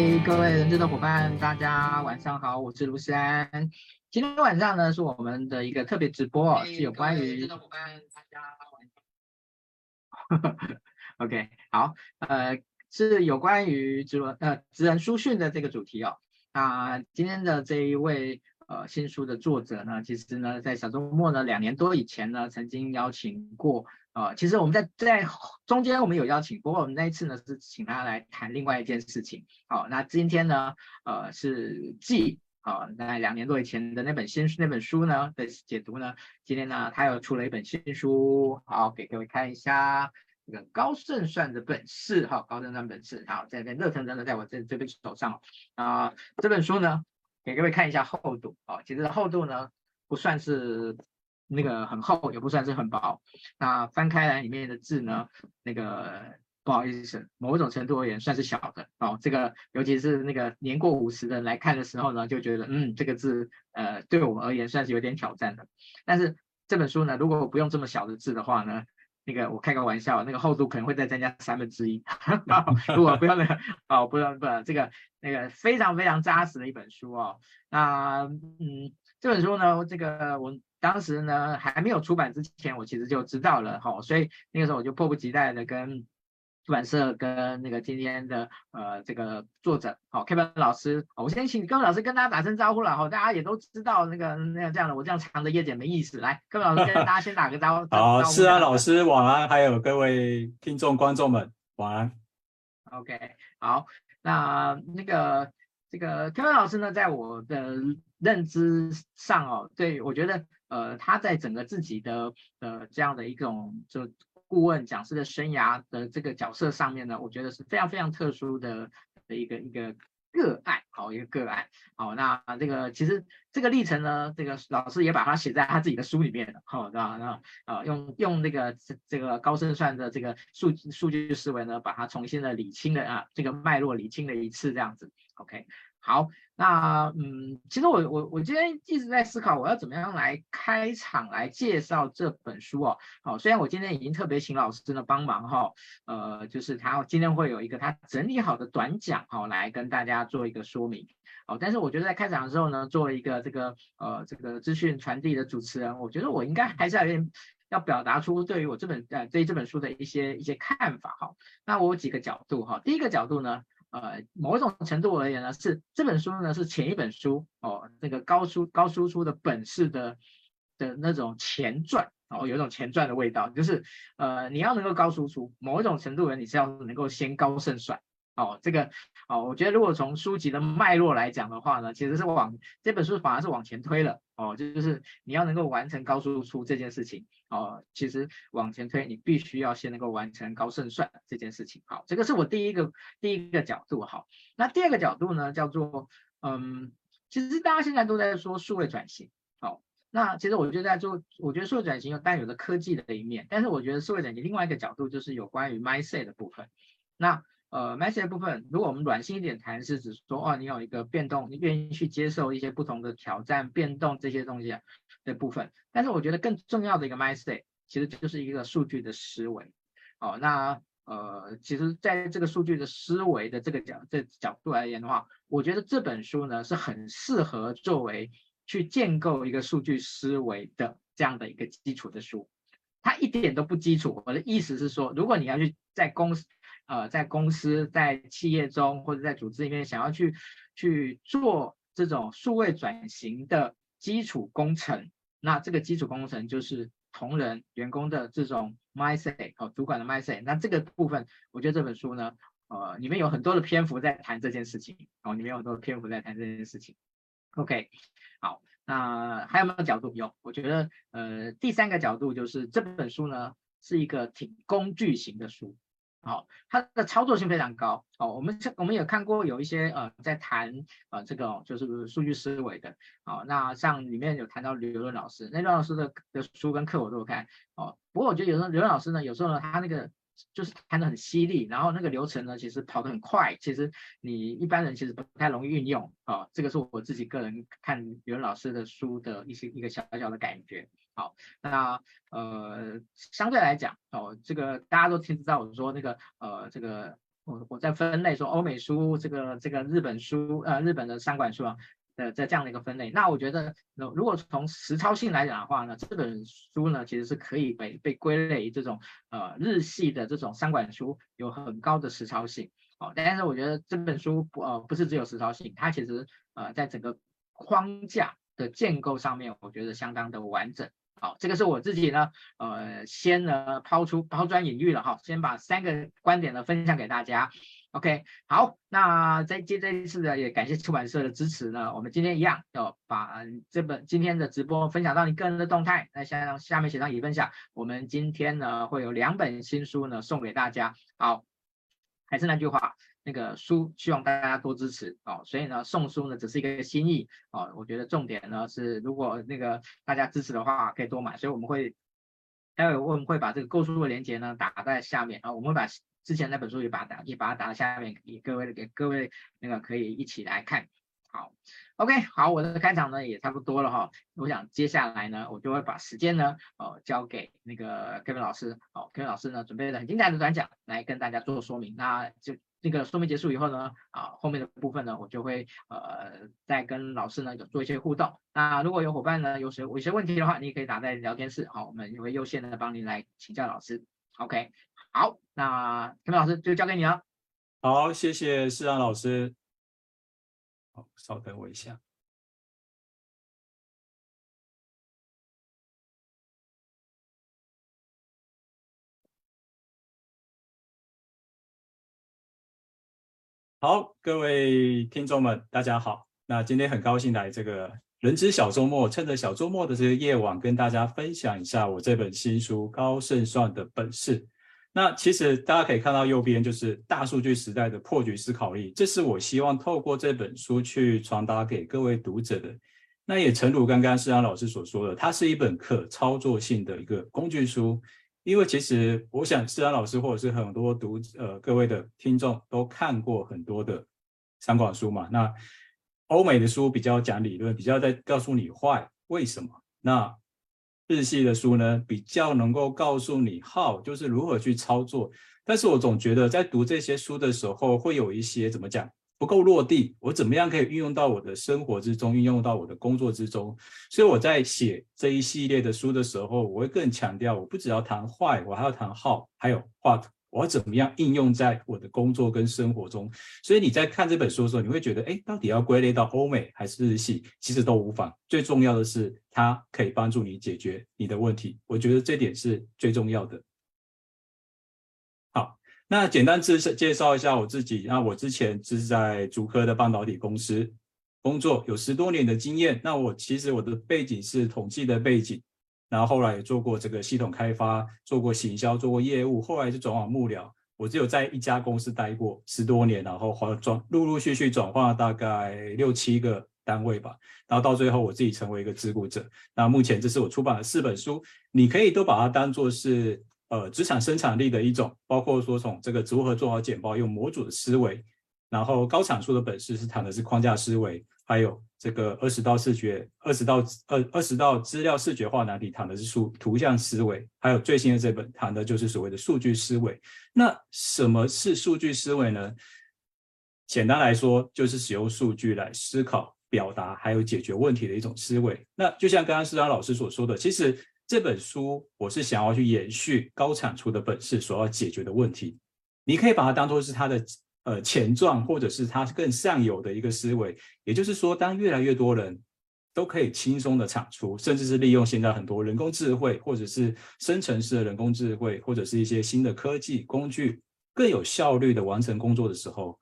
嗨，各位人资的伙伴，大家晚上好，我是卢思安。今天晚上呢，是我们的一个特别直播，哦，是有关于的伙伴，大家晚上。OK，好，呃，是有关于职文呃职人书讯的这个主题哦。那今天的这一位呃新书的作者呢，其实呢，在小周末呢，两年多以前呢，曾经邀请过。呃，其实我们在在中间我们有邀请，不过我们那一次呢是请他来谈另外一件事情。好，那今天呢，呃，是继好在两年多以前的那本新书那本书呢的解读呢，今天呢他又出了一本新书，好，给各位看一下这个高胜算的本事，哈，高胜算本事，好，在这热腾腾的在我这这边手上啊，呃，这本书呢给各位看一下厚度，啊，其实厚度呢不算是。那个很厚，也不算是很薄。那翻开来里面的字呢，那个不好意思，某种程度而言算是小的哦。这个尤其是那个年过五十的人来看的时候呢，就觉得嗯，这个字呃，对我们而言算是有点挑战的。但是这本书呢，如果不用这么小的字的话呢，那个我开个玩笑，那个厚度可能会再增加三分之一。如果不要那个哦，不要不要这个那个非常非常扎实的一本书哦。那嗯，这本书呢，这个我。当时呢，还没有出版之前，我其实就知道了哈，所以那个时候我就迫不及待的跟出版社跟那个今天的呃这个作者好 Kevin 老师，我先请 Kevin 老师跟大家打声招呼了哈，大家也都知道那个那个这样的，我这样长的页简没意思，来 Kevin 老师跟大家先打个招呼。好，是啊，老师晚安，还有各位听众观众们晚安。OK，好，那那个这个 Kevin 老师呢，在我的认知上哦，对我觉得。呃，他在整个自己的呃这样的一种就顾问讲师的生涯的这个角色上面呢，我觉得是非常非常特殊的的一个一个个案，好一个个案，好，那这个其实这个历程呢，这个老师也把它写在他自己的书里面了，好，那那啊用用那个这这个高胜算的这个数数据思维呢，把它重新的理清了啊，这个脉络理清了一次这样子，OK。好，那嗯，其实我我我今天一直在思考，我要怎么样来开场来介绍这本书哦。好，虽然我今天已经特别请老师呢帮忙哈，呃，就是他今天会有一个他整理好的短讲哈，来跟大家做一个说明。好，但是我觉得在开场的时候呢，作为一个这个呃这个资讯传递的主持人，我觉得我应该还是要有点要表达出对于我这本呃对这本书的一些一些看法哈。那我有几个角度哈，第一个角度呢。呃，某一种程度而言呢，是这本书呢是前一本书哦，那个高输高输出的本事的的那种前传哦，有一种前传的味道，就是呃，你要能够高输出，某一种程度而言，你是要能够先高胜算哦。这个哦，我觉得如果从书籍的脉络来讲的话呢，其实是往这本书反而是往前推了哦，就是你要能够完成高输出这件事情。哦，其实往前推，你必须要先能够完成高胜算这件事情。好，这个是我第一个第一个角度。好，那第二个角度呢，叫做嗯，其实大家现在都在说数位转型。好，那其实我觉得在做，我觉得数位转型有带有的科技的一面，但是我觉得数位转型另外一个角度就是有关于 mindset 的部分。那呃，mindset 的部分，如果我们软性一点谈，是指说哦，你有一个变动，你愿意去接受一些不同的挑战、变动这些东西啊。的部分，但是我觉得更重要的一个 mindset 其实就是一个数据的思维。哦，那呃，其实在这个数据的思维的这个角这、角度而言的话，我觉得这本书呢是很适合作为去建构一个数据思维的这样的一个基础的书。它一点都不基础。我的意思是说，如果你要去在公司呃在公司在企业中或者在组织里面想要去去做这种数位转型的。基础工程，那这个基础工程就是同仁员工的这种 mindset 哦，主管的 mindset。那这个部分，我觉得这本书呢，呃，里面有很多的篇幅在谈这件事情哦，里面有很多篇幅在谈这件事情。OK，好，那还有没有角度？有，我觉得呃，第三个角度就是这本书呢是一个挺工具型的书。好，它的操作性非常高。哦，我们这我们有看过有一些呃在谈呃这个就是数据思维的。哦，那像里面有谈到刘润老师，那刘老师的的书跟课我都有看。哦，不过我觉得有时候刘老师呢，有时候呢他那个就是谈的很犀利，然后那个流程呢其实跑得很快，其实你一般人其实不太容易运用。哦，这个是我自己个人看刘老师的书的一些一个小小的感觉。好，那呃，相对来讲，哦，这个大家都听知道我说那个呃，这个我我在分类说欧美书这个这个日本书呃日本的商管书啊的这这样的一个分类，那我觉得如果从实操性来讲的话呢，这本书呢其实是可以被被归类这种呃日系的这种商管书，有很高的实操性。哦，但是我觉得这本书不呃不是只有实操性，它其实呃在整个框架的建构上面，我觉得相当的完整。好，这个是我自己呢，呃，先呢抛出抛砖引玉了哈，先把三个观点呢分享给大家。OK，好，那在接这一次呢，也感谢出版社的支持呢，我们今天一样要把这本今天的直播分享到你个人的动态，那下下面写上已分享，我们今天呢会有两本新书呢送给大家。好，还是那句话。那个书希望大家多支持哦，所以呢送书呢只是一个心意哦，我觉得重点呢是如果那个大家支持的话可以多买，所以我们会待会我们会把这个购书的链接呢打在下面啊、哦，我们会把之前那本书也把它打也把它打在下面，给各位给各位那个可以一起来看。好，OK，好，我的开场呢也差不多了哈，我想接下来呢我就会把时间呢哦交给那个 Kevin 老师哦，Kevin 老师呢准备了很精彩的短讲来跟大家做说明，那就。这个说明结束以后呢，啊，后面的部分呢，我就会呃再跟老师呢有做一些互动。那如果有伙伴呢有谁有一些问题的话，你也可以打在聊天室，好，我们也会优先的帮您来请教老师。OK，好，那陈老师就交给你了。好，谢谢世安老师。好，稍等我一下。好，各位听众们，大家好。那今天很高兴来这个人之小周末，趁着小周末的这个夜晚，跟大家分享一下我这本新书《高胜算的本事》。那其实大家可以看到右边就是大数据时代的破局思考力，这是我希望透过这本书去传达给各位读者的。那也诚如刚刚世安老师所说的，它是一本可操作性的一个工具书。因为其实我想，世安老师或者是很多读呃各位的听众都看过很多的三管书嘛。那欧美的书比较讲理论，比较在告诉你坏为什么。那日系的书呢，比较能够告诉你 how，就是如何去操作。但是我总觉得在读这些书的时候，会有一些怎么讲？不够落地，我怎么样可以运用到我的生活之中，运用到我的工作之中？所以我在写这一系列的书的时候，我会更强调，我不只要谈坏我还要谈好还有画图我要怎么样应用在我的工作跟生活中。所以你在看这本书的时候，你会觉得，哎，到底要归类到欧美还是日系？其实都无妨。最重要的是，它可以帮助你解决你的问题。我觉得这点是最重要的。那简单自介绍一下我自己。那我之前是在竹科的半导体公司工作，有十多年的经验。那我其实我的背景是统计的背景，然后后来也做过这个系统开发，做过行销，做过业务，后来就转往幕僚。我只有在一家公司待过十多年，然后转陆陆续续转换了大概六七个单位吧。然后到最后我自己成为一个自雇者。那目前这是我出版的四本书，你可以都把它当做是。呃，职场生产力的一种，包括说从这个如何做好简报，用模组的思维，然后高产出的本事是谈的是框架思维，还有这个二十道视觉，二十道二二十道资料视觉化难题谈的是数图像思维，还有最新的这本谈的就是所谓的数据思维。那什么是数据思维呢？简单来说，就是使用数据来思考、表达还有解决问题的一种思维。那就像刚刚世安老师所说的，其实。这本书我是想要去延续高产出的本事所要解决的问题，你可以把它当做是它的呃前传，或者是它更上游的一个思维。也就是说，当越来越多人都可以轻松的产出，甚至是利用现在很多人工智慧，或者是生成式的人工智慧，或者是一些新的科技工具，更有效率的完成工作的时候，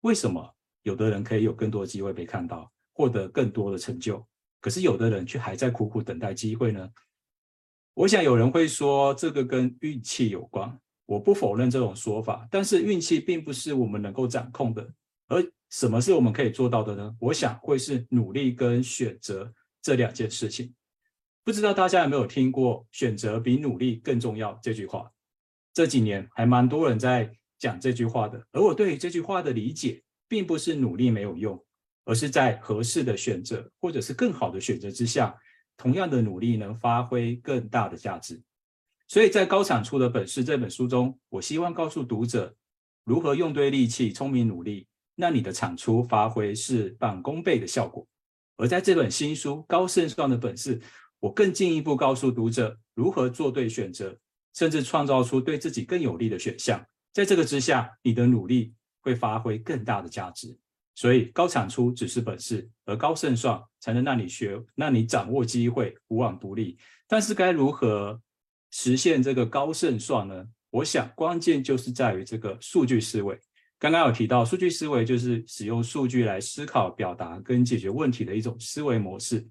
为什么有的人可以有更多的机会被看到，获得更多的成就，可是有的人却还在苦苦等待机会呢？我想有人会说这个跟运气有关，我不否认这种说法，但是运气并不是我们能够掌控的，而什么是我们可以做到的呢？我想会是努力跟选择这两件事情。不知道大家有没有听过“选择比努力更重要”这句话？这几年还蛮多人在讲这句话的，而我对于这句话的理解，并不是努力没有用，而是在合适的选择或者是更好的选择之下。同样的努力能发挥更大的价值，所以在《高产出的本事》这本书中，我希望告诉读者，如何用对力气，聪明努力，那你的产出发挥事半功倍的效果。而在这本新书《高胜算的本事》，我更进一步告诉读者如何做对选择，甚至创造出对自己更有利的选项。在这个之下，你的努力会发挥更大的价值。所以，高产出只是本事，而高胜算才能让你学，让你掌握机会，无往不利。但是，该如何实现这个高胜算呢？我想，关键就是在于这个数据思维。刚刚有提到，数据思维就是使用数据来思考、表达跟解决问题的一种思维模式。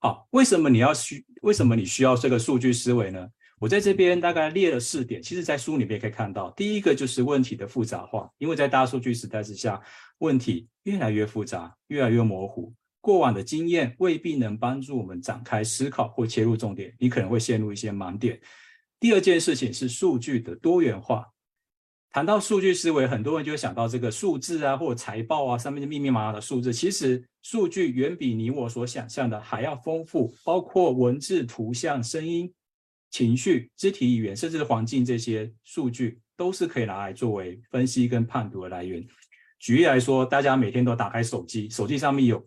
好，为什么你要需？为什么你需要这个数据思维呢？我在这边大概列了四点，其实在书里面也可以看到。第一个就是问题的复杂化，因为在大数据时代之下，问题越来越复杂，越来越模糊。过往的经验未必能帮助我们展开思考或切入重点，你可能会陷入一些盲点。第二件事情是数据的多元化。谈到数据思维，很多人就会想到这个数字啊，或者财报啊，上面的密密麻麻的数字。其实数据远比你我所想象的还要丰富，包括文字、图像、声音。情绪、肢体语言，甚至环境这些数据，都是可以拿来作为分析跟判读的来源。举例来说，大家每天都打开手机，手机上面有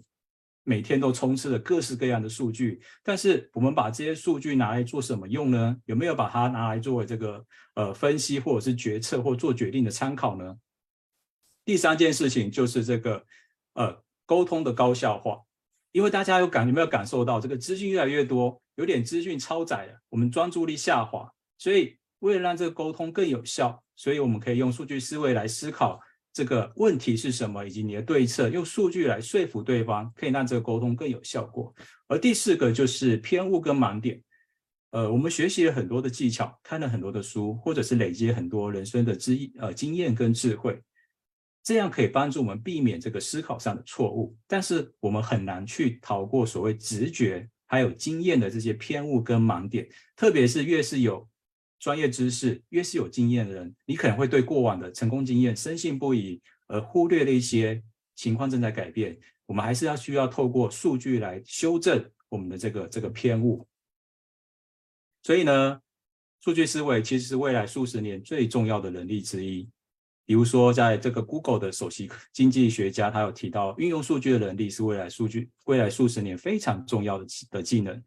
每天都充斥着各式各样的数据，但是我们把这些数据拿来做什么用呢？有没有把它拿来作为这个呃分析或者是决策或做决定的参考呢？第三件事情就是这个呃沟通的高效化。因为大家有感有没有感受到这个资讯越来越多，有点资讯超载了，我们专注力下滑。所以为了让这个沟通更有效，所以我们可以用数据思维来思考这个问题是什么，以及你的对策，用数据来说服对方，可以让这个沟通更有效果。而第四个就是偏误跟盲点。呃，我们学习了很多的技巧，看了很多的书，或者是累积很多人生的知呃经验跟智慧。这样可以帮助我们避免这个思考上的错误，但是我们很难去逃过所谓直觉还有经验的这些偏误跟盲点。特别是越是有专业知识、越是有经验的人，你可能会对过往的成功经验深信不疑，而忽略了一些情况正在改变。我们还是要需要透过数据来修正我们的这个这个偏误。所以呢，数据思维其实是未来数十年最重要的能力之一。比如说，在这个 Google 的首席经济学家，他有提到，运用数据的能力是未来数据未来数十年非常重要的的技能。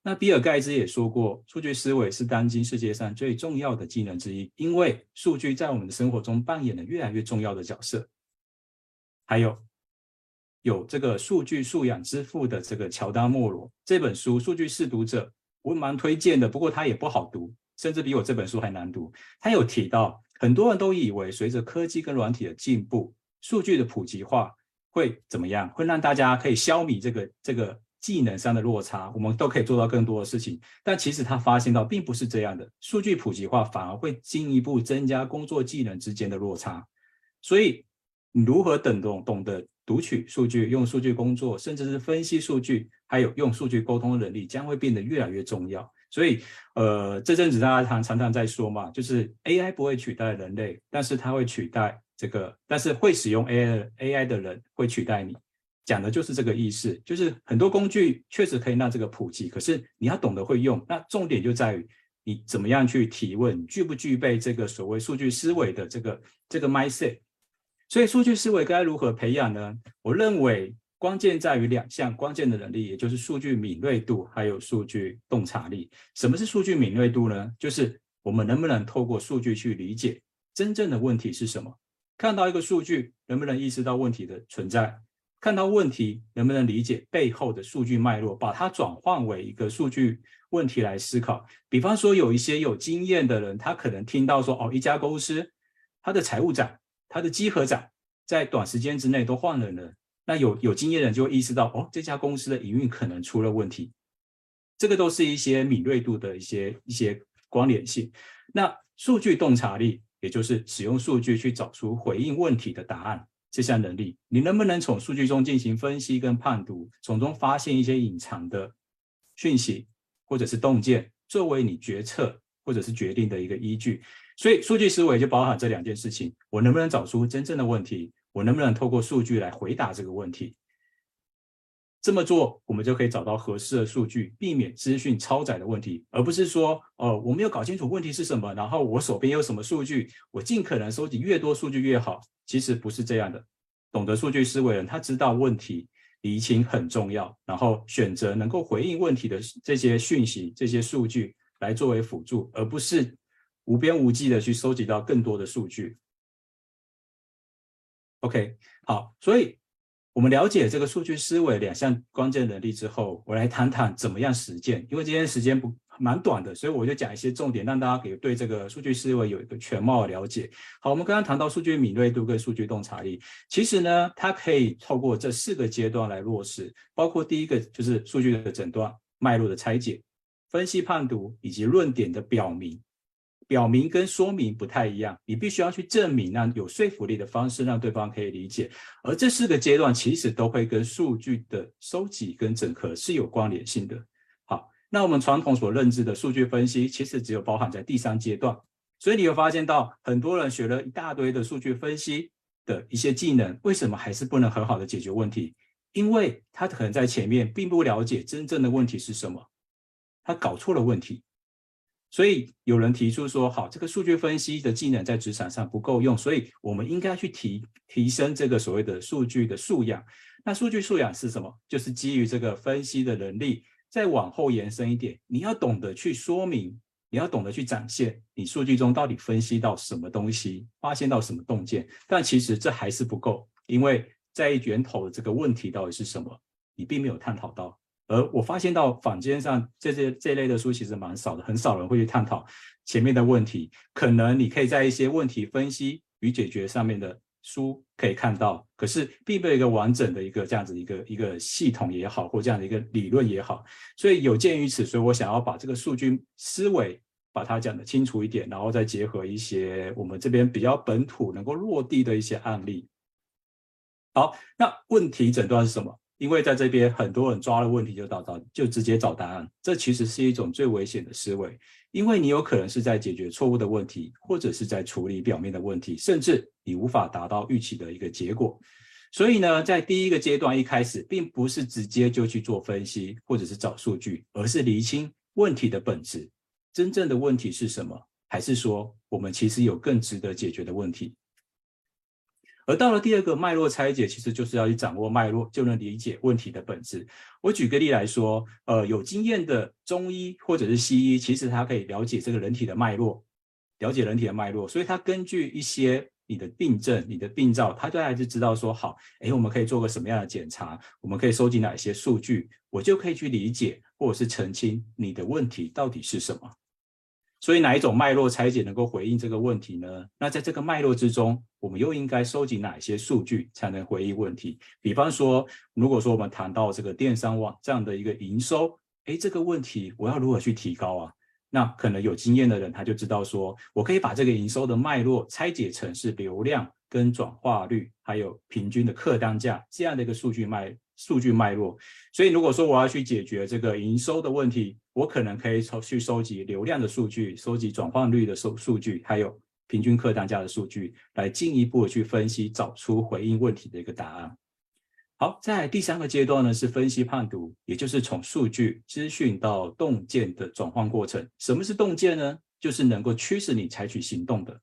那比尔盖茨也说过，数据思维是当今世界上最重要的技能之一，因为数据在我们的生活中扮演了越来越重要的角色。还有，有这个数据素养之父的这个乔丹·莫罗这本书《数据试读者》，我蛮推荐的，不过他也不好读，甚至比我这本书还难读。他有提到。很多人都以为，随着科技跟软体的进步，数据的普及化会怎么样？会让大家可以消弭这个这个技能上的落差，我们都可以做到更多的事情。但其实他发现到，并不是这样的。数据普及化反而会进一步增加工作技能之间的落差。所以，你如何懂懂懂得读取数据、用数据工作，甚至是分析数据，还有用数据沟通的能力，将会变得越来越重要。所以，呃，这阵子大家常常常在说嘛，就是 AI 不会取代人类，但是它会取代这个，但是会使用 AI AI 的人会取代你，讲的就是这个意思。就是很多工具确实可以让这个普及，可是你要懂得会用，那重点就在于你怎么样去提问，具不具备这个所谓数据思维的这个这个 mindset。所以，数据思维该如何培养呢？我认为。关键在于两项关键的能力，也就是数据敏锐度还有数据洞察力。什么是数据敏锐度呢？就是我们能不能透过数据去理解真正的问题是什么？看到一个数据，能不能意识到问题的存在？看到问题，能不能理解背后的数据脉络，把它转换为一个数据问题来思考？比方说，有一些有经验的人，他可能听到说，哦，一家公司，他的财务长、他的稽核长，在短时间之内都换人了。那有有经验的人就会意识到，哦，这家公司的营运可能出了问题，这个都是一些敏锐度的一些一些关联性。那数据洞察力，也就是使用数据去找出回应问题的答案，这项能力，你能不能从数据中进行分析跟判读，从中发现一些隐藏的讯息或者是洞见，作为你决策或者是决定的一个依据。所以数据思维就包含这两件事情，我能不能找出真正的问题？我能不能透过数据来回答这个问题？这么做，我们就可以找到合适的数据，避免资讯超载的问题，而不是说，哦，我没有搞清楚问题是什么，然后我手边有什么数据，我尽可能收集越多数据越好。其实不是这样的。懂得数据思维的人，他知道问题厘清很重要，然后选择能够回应问题的这些讯息、这些数据来作为辅助，而不是无边无际的去收集到更多的数据。OK，好，所以。我们了解这个数据思维两项关键能力之后，我来谈谈怎么样实践。因为今天时间不蛮短的，所以我就讲一些重点，让大家可以对这个数据思维有一个全貌的了解。好，我们刚刚谈到数据敏锐度跟数据洞察力，其实呢，它可以透过这四个阶段来落实，包括第一个就是数据的诊断、脉络的拆解、分析判读以及论点的表明。表明跟说明不太一样，你必须要去证明，让有说服力的方式让对方可以理解。而这四个阶段其实都会跟数据的收集跟整合是有关联性的。好，那我们传统所认知的数据分析，其实只有包含在第三阶段。所以你会发现到很多人学了一大堆的数据分析的一些技能，为什么还是不能很好的解决问题？因为他可能在前面并不了解真正的问题是什么，他搞错了问题。所以有人提出说，好，这个数据分析的技能在职场上不够用，所以我们应该去提提升这个所谓的数据的素养。那数据素养是什么？就是基于这个分析的能力，再往后延伸一点，你要懂得去说明，你要懂得去展现你数据中到底分析到什么东西，发现到什么洞见。但其实这还是不够，因为在源头的这个问题到底是什么，你并没有探讨到。而我发现到坊间上这些这类的书其实蛮少的，很少人会去探讨前面的问题。可能你可以在一些问题分析与解决上面的书可以看到，可是并没有一个完整的一个这样子一个一个系统也好，或这样的一个理论也好。所以有鉴于此，所以我想要把这个数据思维把它讲得清楚一点，然后再结合一些我们这边比较本土能够落地的一些案例。好，那问题诊断是什么？因为在这边很多人抓了问题就找到，就直接找答案，这其实是一种最危险的思维，因为你有可能是在解决错误的问题，或者是在处理表面的问题，甚至你无法达到预期的一个结果。所以呢，在第一个阶段一开始，并不是直接就去做分析或者是找数据，而是厘清问题的本质，真正的问题是什么？还是说我们其实有更值得解决的问题？而到了第二个脉络拆解，其实就是要去掌握脉络，就能理解问题的本质。我举个例来说，呃，有经验的中医或者是西医，其实他可以了解这个人体的脉络，了解人体的脉络，所以他根据一些你的病症、你的病灶，他就还是知道说，好，哎，我们可以做个什么样的检查，我们可以收集哪些数据，我就可以去理解或者是澄清你的问题到底是什么。所以哪一种脉络拆解能够回应这个问题呢？那在这个脉络之中，我们又应该收集哪些数据才能回应问题？比方说，如果说我们谈到这个电商网这样的一个营收，诶，这个问题我要如何去提高啊？那可能有经验的人他就知道说，我可以把这个营收的脉络拆解成是流量跟转化率，还有平均的客单价这样的一个数据脉数据脉络。所以如果说我要去解决这个营收的问题，我可能可以收去收集流量的数据，收集转换率的收数据，还有平均客单价的数据，来进一步去分析，找出回应问题的一个答案。好，在第三个阶段呢，是分析判读，也就是从数据资讯到洞见的转换过程。什么是洞见呢？就是能够驱使你采取行动的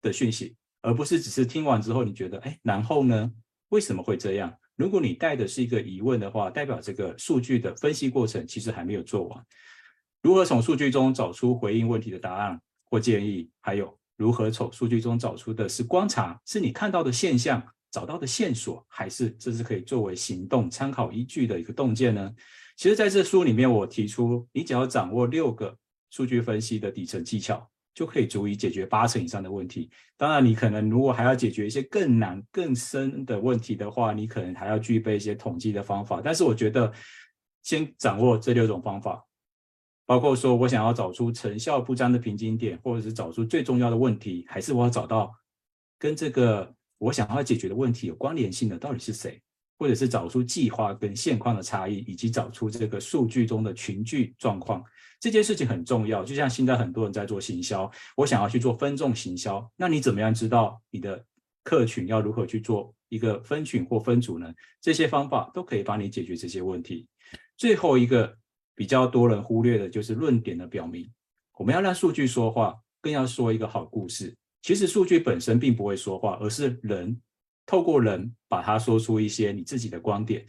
的讯息，而不是只是听完之后你觉得，哎，然后呢？为什么会这样？如果你带的是一个疑问的话，代表这个数据的分析过程其实还没有做完。如何从数据中找出回应问题的答案或建议，还有如何从数据中找出的是观察，是你看到的现象，找到的线索，还是这是可以作为行动参考依据的一个洞见呢？其实在这书里面，我提出，你只要掌握六个数据分析的底层技巧。就可以足以解决八成以上的问题。当然，你可能如果还要解决一些更难、更深的问题的话，你可能还要具备一些统计的方法。但是，我觉得先掌握这六种方法，包括说我想要找出成效不彰的瓶颈点，或者是找出最重要的问题，还是我要找到跟这个我想要解决的问题有关联性的到底是谁，或者是找出计划跟现况的差异，以及找出这个数据中的群聚状况。这件事情很重要，就像现在很多人在做行销，我想要去做分众行销，那你怎么样知道你的客群要如何去做一个分群或分组呢？这些方法都可以帮你解决这些问题。最后一个比较多人忽略的就是论点的表明，我们要让数据说话，更要说一个好故事。其实数据本身并不会说话，而是人透过人把它说出一些你自己的观点。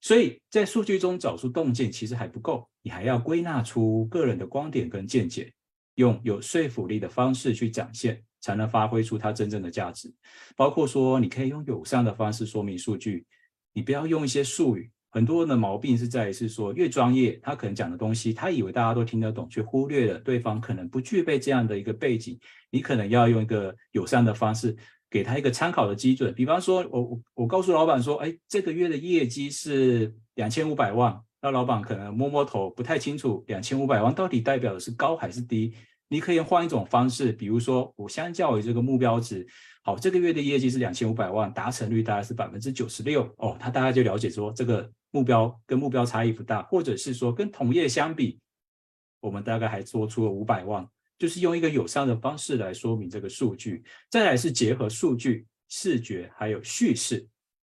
所以在数据中找出洞见其实还不够，你还要归纳出个人的观点跟见解，用有说服力的方式去展现。才能发挥出它真正的价值，包括说你可以用友善的方式说明数据，你不要用一些术语。很多人的毛病是在于是说越专业，他可能讲的东西，他以为大家都听得懂，却忽略了对方可能不具备这样的一个背景。你可能要用一个友善的方式，给他一个参考的基准。比方说，我我我告诉老板说，哎，这个月的业绩是两千五百万，那老板可能摸摸头，不太清楚两千五百万到底代表的是高还是低。你可以换一种方式，比如说我相较于这个目标值，好，这个月的业绩是两千五百万，达成率大概是百分之九十六哦，他大概就了解说这个目标跟目标差异不大，或者是说跟同业相比，我们大概还多出了五百万，就是用一个友善的方式来说明这个数据，再来是结合数据、视觉还有叙事，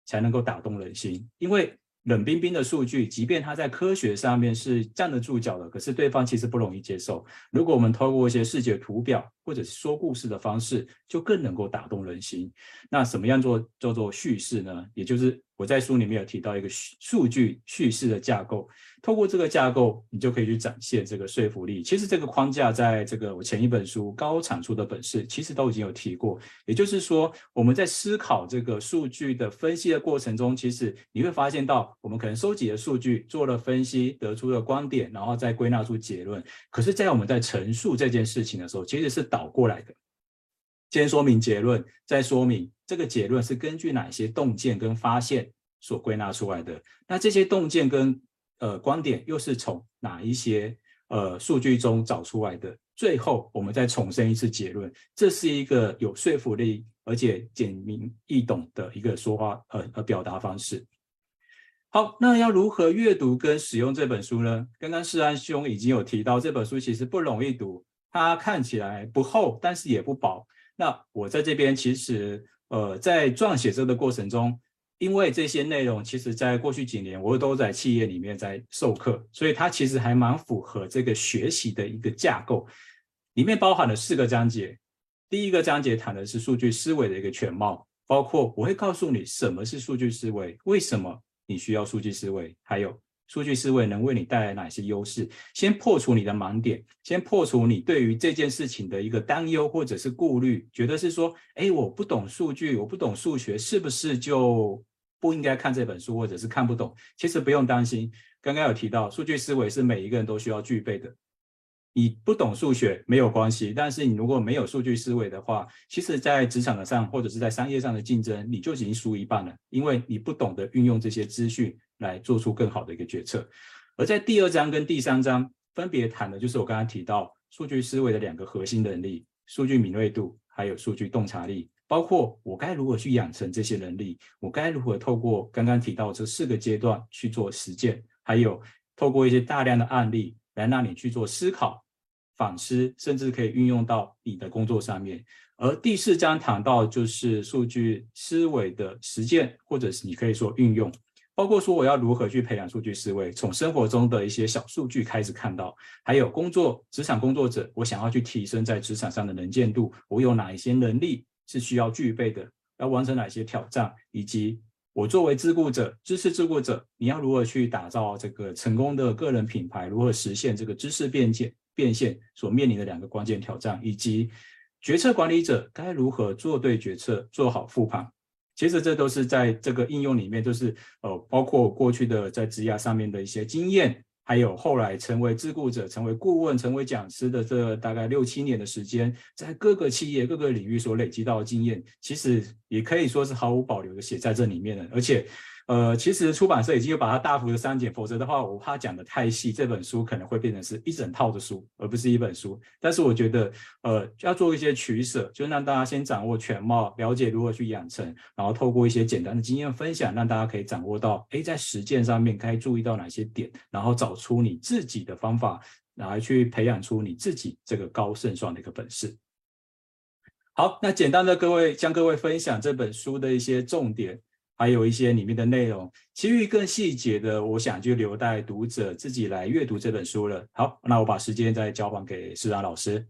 才能够打动人心，因为。冷冰冰的数据，即便它在科学上面是站得住脚的，可是对方其实不容易接受。如果我们透过一些视觉图表或者是说故事的方式，就更能够打动人心。那什么样做叫做叙事呢？也就是我在书里面有提到一个数据叙事的架构。透过这个架构，你就可以去展现这个说服力。其实这个框架在这个我前一本书《高产出的本事》其实都已经有提过。也就是说，我们在思考这个数据的分析的过程中，其实你会发现到，我们可能收集的数据做了分析，得出了观点，然后再归纳出结论。可是，在我们在陈述这件事情的时候，其实是倒过来的。先说明结论，再说明这个结论是根据哪些洞见跟发现所归纳出来的。那这些洞见跟呃，观点又是从哪一些呃数据中找出来的？最后我们再重申一次结论，这是一个有说服力而且简明易懂的一个说话呃呃表达方式。好，那要如何阅读跟使用这本书呢？刚刚世安兄已经有提到，这本书其实不容易读，它看起来不厚，但是也不薄。那我在这边其实呃在撰写这个过程中。因为这些内容，其实在过去几年，我都在企业里面在授课，所以它其实还蛮符合这个学习的一个架构。里面包含了四个章节，第一个章节谈的是数据思维的一个全貌，包括我会告诉你什么是数据思维，为什么你需要数据思维，还有数据思维能为你带来哪些优势。先破除你的盲点，先破除你对于这件事情的一个担忧或者是顾虑，觉得是说，哎，我不懂数据，我不懂数学，是不是就不应该看这本书，或者是看不懂，其实不用担心。刚刚有提到，数据思维是每一个人都需要具备的。你不懂数学没有关系，但是你如果没有数据思维的话，其实在职场上或者是在商业上的竞争，你就已经输一半了，因为你不懂得运用这些资讯来做出更好的一个决策。而在第二章跟第三章分别谈的就是我刚刚提到数据思维的两个核心能力：数据敏锐度，还有数据洞察力。包括我该如何去养成这些能力，我该如何透过刚刚提到这四个阶段去做实践，还有透过一些大量的案例来让你去做思考、反思，甚至可以运用到你的工作上面。而第四章谈到就是数据思维的实践，或者是你可以说运用，包括说我要如何去培养数据思维，从生活中的一些小数据开始看到，还有工作职场工作者，我想要去提升在职场上的能见度，我有哪一些能力？是需要具备的，要完成哪些挑战，以及我作为自雇者、知识自雇者，你要如何去打造这个成功的个人品牌，如何实现这个知识变现变现所面临的两个关键挑战，以及决策管理者该如何做对决策、做好复盘。其实这都是在这个应用里面，都是呃，包括过去的在职涯上面的一些经验。还有后来成为自雇者、成为顾问、成为讲师的这大概六七年的时间，在各个企业、各个领域所累积到的经验，其实也可以说是毫无保留的写在这里面的，而且。呃，其实出版社已经有把它大幅的删减，否则的话，我怕讲得太细，这本书可能会变成是一整套的书，而不是一本书。但是我觉得，呃，要做一些取舍，就是让大家先掌握全貌，了解如何去养成，然后透过一些简单的经验分享，让大家可以掌握到，诶，在实践上面该注意到哪些点，然后找出你自己的方法，来去培养出你自己这个高胜算的一个本事。好，那简单的各位，向各位分享这本书的一些重点。还有一些里面的内容，其余更细节的，我想就留待读者自己来阅读这本书了。好，那我把时间再交还给施长老师。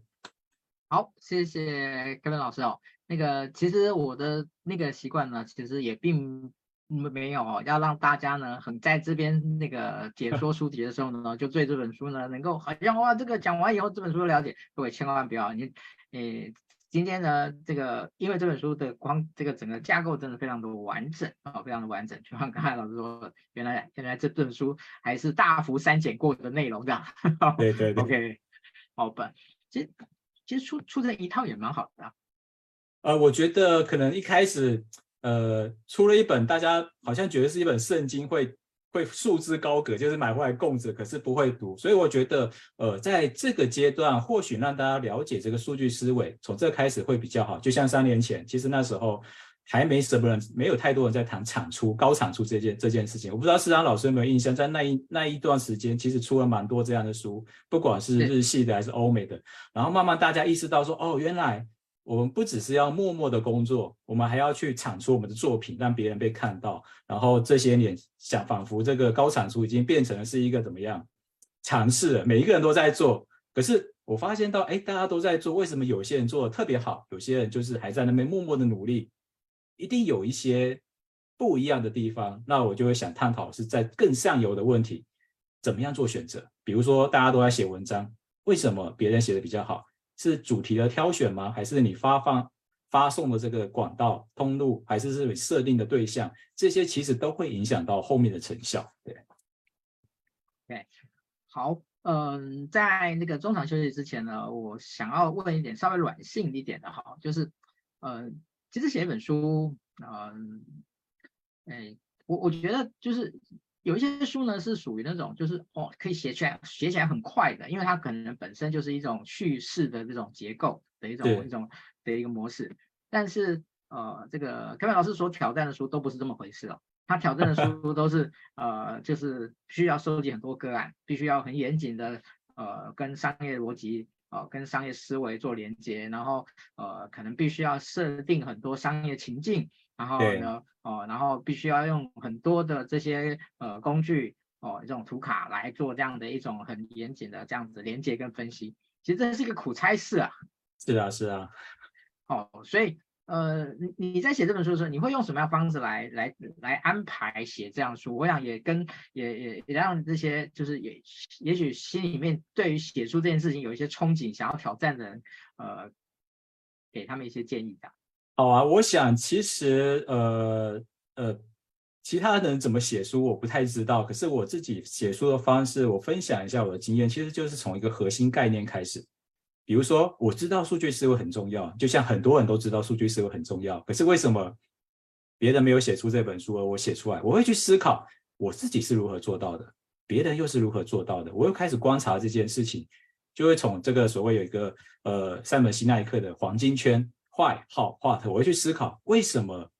好，谢谢 Kevin 老师哦。那个其实我的那个习惯呢，其实也并没有哦，要让大家呢很在这边那个解说书籍的时候呢，就对这本书呢能够好像哇，这个讲完以后这本书了解，各位千万不要你诶，今天呢这个因为这本书的光这个整个架构真的非常的完整啊、哦，非常的完整，就像刚才老师说，原来原来这本书还是大幅删减过的内容的，对对对，OK，好吧，其实。其实出出这一套也蛮好的啊，呃，我觉得可能一开始，呃，出了一本大家好像觉得是一本圣经会，会会束之高阁，就是买回来供着，可是不会读。所以我觉得，呃，在这个阶段，或许让大家了解这个数据思维，从这开始会比较好。就像三年前，其实那时候。还没什么人，没有太多人在谈产出、高产出这件这件事情。我不知道施长老师有没有印象，在那一那一段时间，其实出了蛮多这样的书，不管是日系的还是欧美的。然后慢慢大家意识到说，哦，原来我们不只是要默默的工作，我们还要去产出我们的作品，让别人被看到。然后这些年，想仿佛这个高产出已经变成了是一个怎么样尝试了，每一个人都在做。可是我发现到，哎，大家都在做，为什么有些人做的特别好，有些人就是还在那边默默的努力？一定有一些不一样的地方，那我就会想探讨是在更上游的问题，怎么样做选择？比如说大家都在写文章，为什么别人写的比较好？是主题的挑选吗？还是你发放发送的这个管道通路，还是是设定的对象？这些其实都会影响到后面的成效。对，对，好，嗯，在那个中场休息之前呢，我想要问一点稍微软性一点的哈，就是，嗯。其实写一本书，嗯，哎，我我觉得就是有一些书呢是属于那种就是哦可以写起来写起来很快的，因为它可能本身就是一种叙事的这种结构的一种一种的一个模式。但是呃，这个 Kevin 老师所挑战的书都不是这么回事哦，他挑战的书都是呃就是需要收集很多个案，必须要很严谨的呃跟商业逻辑。哦，跟商业思维做连接，然后呃，可能必须要设定很多商业情境，然后呢，哦，然后必须要用很多的这些呃工具，哦，这种图卡来做这样的一种很严谨的这样子连接跟分析。其实这是一个苦差事啊。是啊，是啊。哦，所以。呃，你你在写这本书的时候，你会用什么样的方式来来来安排写这样书？我想也跟也也也让这些就是也也许心里面对于写书这件事情有一些憧憬，想要挑战的人，呃，给他们一些建议的。好啊，我想其实呃呃，其他人怎么写书我不太知道，可是我自己写书的方式，我分享一下我的经验，其实就是从一个核心概念开始。比如说，我知道数据思维很重要，就像很多人都知道数据思维很重要。可是为什么别人没有写出这本书，而我写出来？我会去思考我自己是如何做到的，别人又是如何做到的。我又开始观察这件事情，就会从这个所谓有一个呃塞门西奈克的黄金圈坏、好、坏、的我会去思考为什么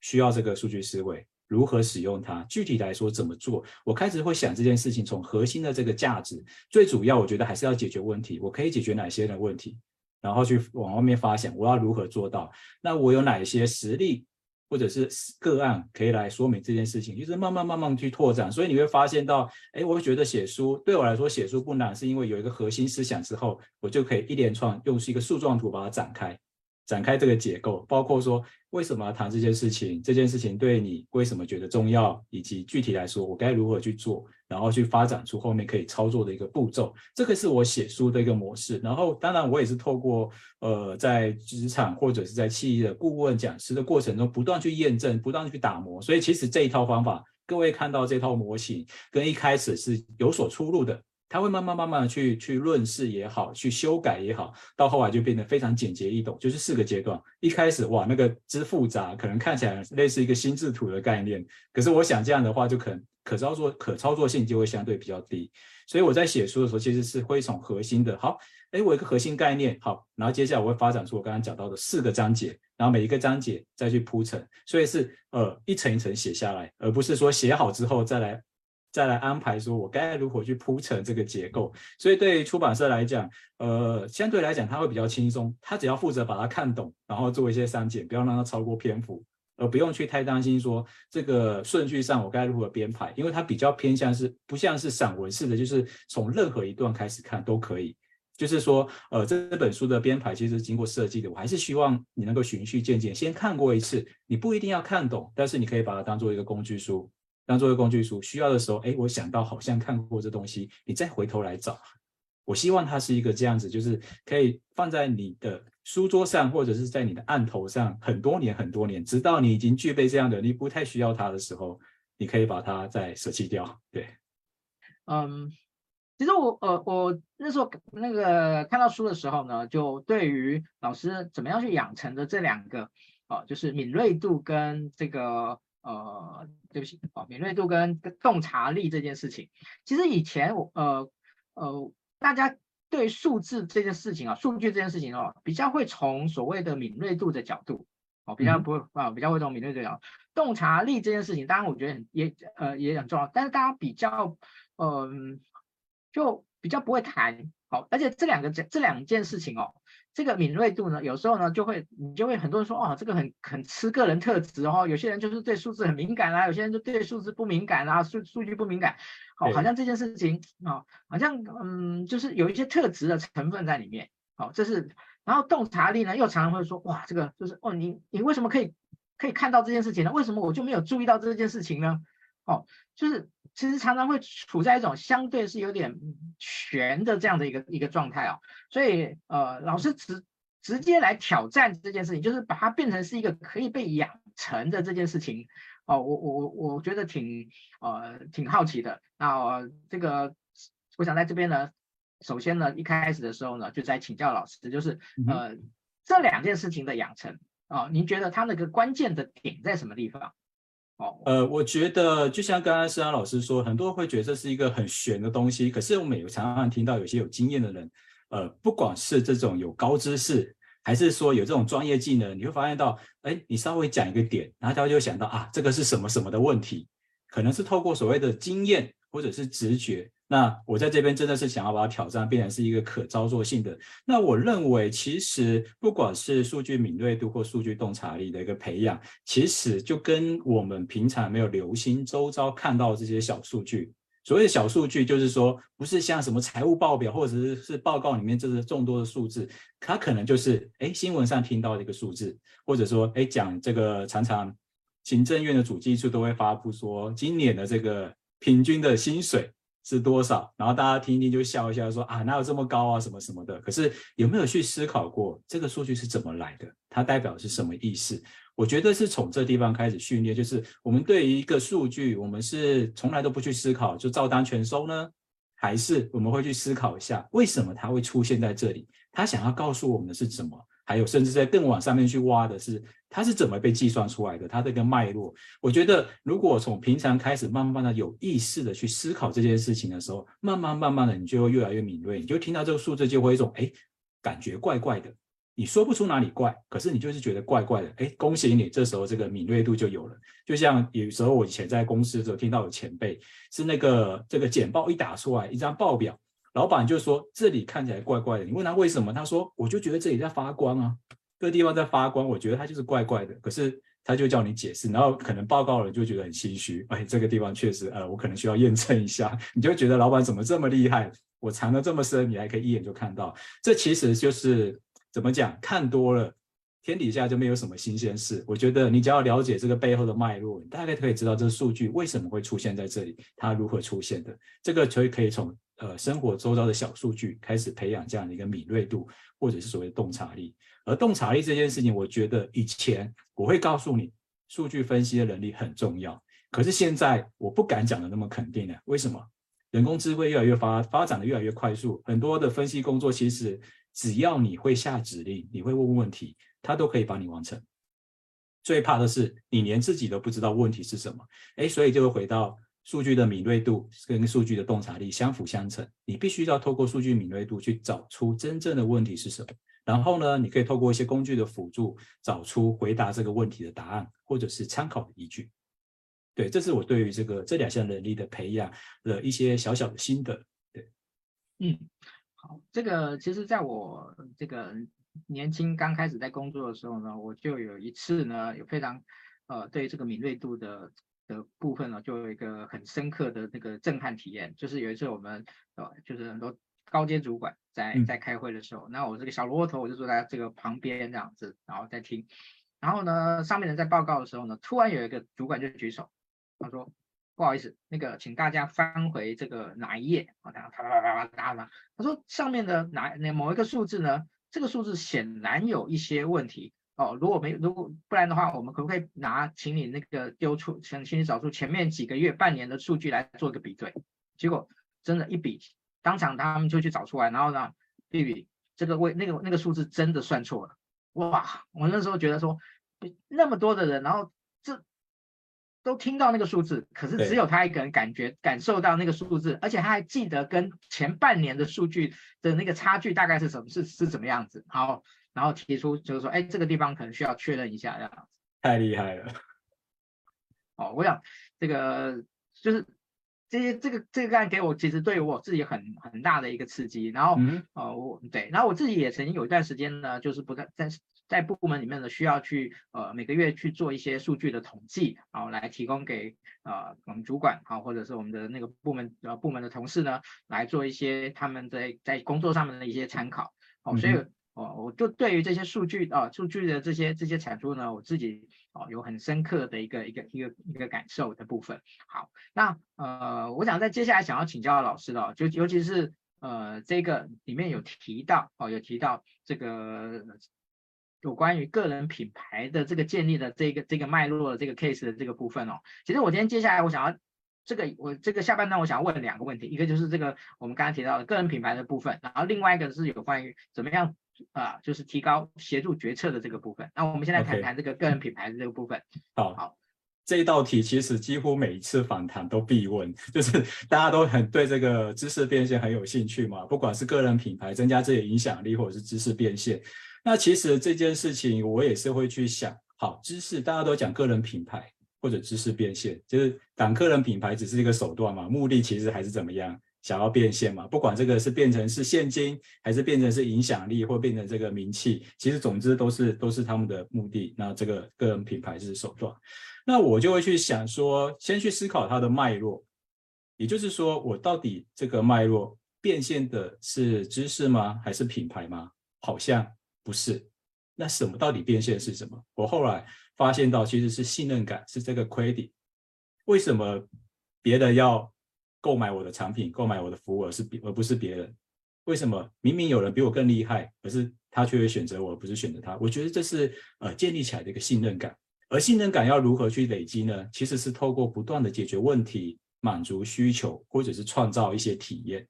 需要这个数据思维。如何使用它？具体来说怎么做？我开始会想这件事情，从核心的这个价值，最主要我觉得还是要解决问题。我可以解决哪些的问题？然后去往外面发想，我要如何做到？那我有哪些实力或者是个案可以来说明这件事情？就是慢慢慢慢去拓展。所以你会发现到，哎，我会觉得写书对我来说写书不难，是因为有一个核心思想之后，我就可以一连串用一个树状图把它展开。展开这个结构，包括说为什么要谈这件事情，这件事情对你为什么觉得重要，以及具体来说我该如何去做，然后去发展出后面可以操作的一个步骤。这个是我写书的一个模式。然后当然我也是透过呃在职场或者是在企业的顾问讲师的过程中不断去验证，不断去打磨。所以其实这一套方法，各位看到这套模型跟一开始是有所出入的。他会慢慢慢慢的去去润饰也好，去修改也好，到后来就变得非常简洁易懂，就是四个阶段。一开始哇，那个之复杂，可能看起来类似一个心智图的概念，可是我想这样的话，就可能可操作可操作性就会相对比较低。所以我在写书的时候，其实是会从核心的，好，哎，我一个核心概念，好，然后接下来我会发展出我刚刚讲到的四个章节，然后每一个章节再去铺陈，所以是呃一层一层写下来，而不是说写好之后再来。再来安排说，我该如何去铺陈这个结构。所以对于出版社来讲，呃，相对来讲，它会比较轻松。他只要负责把它看懂，然后做一些删减，不要让它超过篇幅，而不用去太担心说这个顺序上我该如何编排，因为它比较偏向是不像是散文式的，就是从任何一段开始看都可以。就是说，呃，这本书的编排其实是经过设计的，我还是希望你能够循序渐进，先看过一次，你不一定要看懂，但是你可以把它当做一个工具书，当做一个工具书，需要的时候，哎，我想到好像看过这东西，你再回头来找。我希望它是一个这样子，就是可以放在你的书桌上，或者是在你的案头上很多年很多年，直到你已经具备这样的，你不太需要它的时候，你可以把它再舍弃掉。对，嗯。其实我呃我那时候那个看到书的时候呢，就对于老师怎么样去养成的这两个哦、就是敏锐度跟这个呃对不起哦，敏锐度跟洞察力这件事情，其实以前我呃呃大家对数字这件事情啊，数据这件事情哦，比较会从所谓的敏锐度的角度哦，比较不会啊、呃，比较会从敏锐度角度，洞察力这件事情，当然我觉得很也呃也很重要，但是大家比较嗯。呃就比较不会谈。好，而且这两个这这两件事情哦，这个敏锐度呢，有时候呢就会你就会很多人说哦，这个很很吃个人特质哦，有些人就是对数字很敏感啊，有些人就对数字不敏感啊，数数据不敏感，哦，好像这件事情啊，好像嗯，就是有一些特质的成分在里面，好，这是然后洞察力呢，又常常会说哇，这个就是哦，你你为什么可以可以看到这件事情呢？为什么我就没有注意到这件事情呢？哦，就是。其实常常会处在一种相对是有点悬的这样的一个一个状态哦，所以呃，老师直直接来挑战这件事情，就是把它变成是一个可以被养成的这件事情哦，我我我觉得挺呃挺好奇的。那、呃、这个我想在这边呢，首先呢，一开始的时候呢，就在请教老师，就是呃这两件事情的养成啊、呃，您觉得它那个关键的点在什么地方？呃，我觉得就像刚刚施安老师说，很多人会觉得这是一个很玄的东西。可是我们有常常听到有些有经验的人，呃，不管是这种有高知识，还是说有这种专业技能，你会发现到，哎，你稍微讲一个点，然后他就想到啊，这个是什么什么的问题，可能是透过所谓的经验或者是直觉。那我在这边真的是想要把它挑战，变成是一个可操作性的。那我认为，其实不管是数据敏锐度或数据洞察力的一个培养，其实就跟我们平常没有留心周遭看到这些小数据。所谓的小数据，就是说不是像什么财务报表或者是是报告里面这是众多的数字，它可能就是哎新闻上听到的一个数字，或者说哎讲这个常常行政院的主计处都会发布说今年的这个平均的薪水。是多少？然后大家听一听就笑一笑，说啊哪有这么高啊什么什么的。可是有没有去思考过这个数据是怎么来的？它代表是什么意思？我觉得是从这地方开始训练，就是我们对于一个数据，我们是从来都不去思考就照单全收呢，还是我们会去思考一下为什么它会出现在这里？它想要告诉我们的是什么？还有，甚至在更往上面去挖的是，它是怎么被计算出来的？它这个脉络，我觉得，如果从平常开始，慢慢的有意识的去思考这件事情的时候，慢慢慢慢的，你就会越来越敏锐，你就听到这个数字，就会一种哎，感觉怪怪的。你说不出哪里怪，可是你就是觉得怪怪的。哎，恭喜你，这时候这个敏锐度就有了。就像有时候我以前在公司的时候，听到有前辈是那个这个简报一打出来，一张报表。老板就说：“这里看起来怪怪的。”你问他为什么？他说：“我就觉得这里在发光啊，这个地方在发光，我觉得它就是怪怪的。”可是他就叫你解释，然后可能报告人就觉得很心虚。哎，这个地方确实，呃，我可能需要验证一下。你就觉得老板怎么这么厉害？我藏得这么深，你还可以一眼就看到。这其实就是怎么讲？看多了，天底下就没有什么新鲜事。我觉得你只要了解这个背后的脉络，你大概可以知道这数据为什么会出现在这里，它如何出现的。这个所以可以从。呃，生活周遭的小数据开始培养这样的一个敏锐度，或者是所谓的洞察力。而洞察力这件事情，我觉得以前我会告诉你，数据分析的能力很重要。可是现在我不敢讲的那么肯定了。为什么？人工智慧越来越发发展的越来越快速，很多的分析工作其实只要你会下指令，你会问问题，它都可以帮你完成。最怕的是你连自己都不知道问题是什么。哎，所以就会回到。数据的敏锐度跟数据的洞察力相辅相成，你必须要透过数据敏锐度去找出真正的问题是什么，然后呢，你可以透过一些工具的辅助，找出回答这个问题的答案，或者是参考的依据。对，这是我对于这个这两项能力的培养的一些小小的心得。对，嗯，好，这个其实在我这个年轻刚开始在工作的时候呢，我就有一次呢，有非常。呃对这个敏锐度的的部分呢，就有一个很深刻的那个震撼体验，就是有一次我们呃就是很多高阶主管在在开会的时候，那、嗯、我这个小萝卜头我就坐在这个旁边这样子，然后在听，然后呢上面人在报告的时候呢，突然有一个主管就举手，他说。不好意思，那个，请大家翻回这个哪一页啊？然后啪啪啪啪啪啪，他说上面的哪那某一个数字呢？这个数字显然有一些问题哦。如果没如果不然的话，我们可不可以拿，请你那个丢出，请请你找出前面几个月、半年的数据来做一个比对？结果真的，一比，当场他们就去找出来，然后呢，比比这个位那个那个数字真的算错了。哇！我那时候觉得说，那么多的人，然后这。都听到那个数字，可是只有他一个人感觉感受到那个数字，而且他还记得跟前半年的数据的那个差距大概是什么，是是怎么样子。然后然后提出就是说，哎，这个地方可能需要确认一下这样子。太厉害了。哦，我想这个就是。这些这个这个案给我其实对我自己很很大的一个刺激，然后、嗯、呃我对，然后我自己也曾经有一段时间呢，就是不在在在部门里面呢需要去呃每个月去做一些数据的统计，然后来提供给呃我们主管啊或者是我们的那个部门呃部门的同事呢来做一些他们在在工作上面的一些参考，哦所以。嗯哦，我就对于这些数据啊，数据的这些这些产出呢，我自己哦有很深刻的一个一个一个一个感受的部分。好，那呃，我想在接下来想要请教老师的，就尤其是呃这个里面有提到哦，有提到这个有关于个人品牌的这个建立的这个这个脉络的这个 case 的这个部分哦。其实我今天接下来我想要这个我这个下半段我想要问两个问题，一个就是这个我们刚刚提到的个人品牌的部分，然后另外一个是有关于怎么样。啊，就是提高协助决策的这个部分。那我们现在谈谈这个个人品牌的这个部分。好，好，这一道题其实几乎每一次访谈都必问，就是大家都很对这个知识变现很有兴趣嘛，不管是个人品牌增加自己的影响力，或者是知识变现。那其实这件事情我也是会去想，好，知识大家都讲个人品牌或者知识变现，就是讲个人品牌只是一个手段嘛，目的其实还是怎么样？想要变现嘛？不管这个是变成是现金，还是变成是影响力，或变成这个名气，其实总之都是都是他们的目的。那这个个人品牌是手段，那我就会去想说，先去思考它的脉络，也就是说，我到底这个脉络变现的是知识吗？还是品牌吗？好像不是。那什么到底变现是什么？我后来发现到其实是信任感，是这个 credit。为什么别人要？购买我的产品，购买我的服务，而是而不是别人。为什么明明有人比我更厉害，可是他却会选择我，而不是选择他？我觉得这是呃建立起来的一个信任感。而信任感要如何去累积呢？其实是透过不断的解决问题、满足需求，或者是创造一些体验。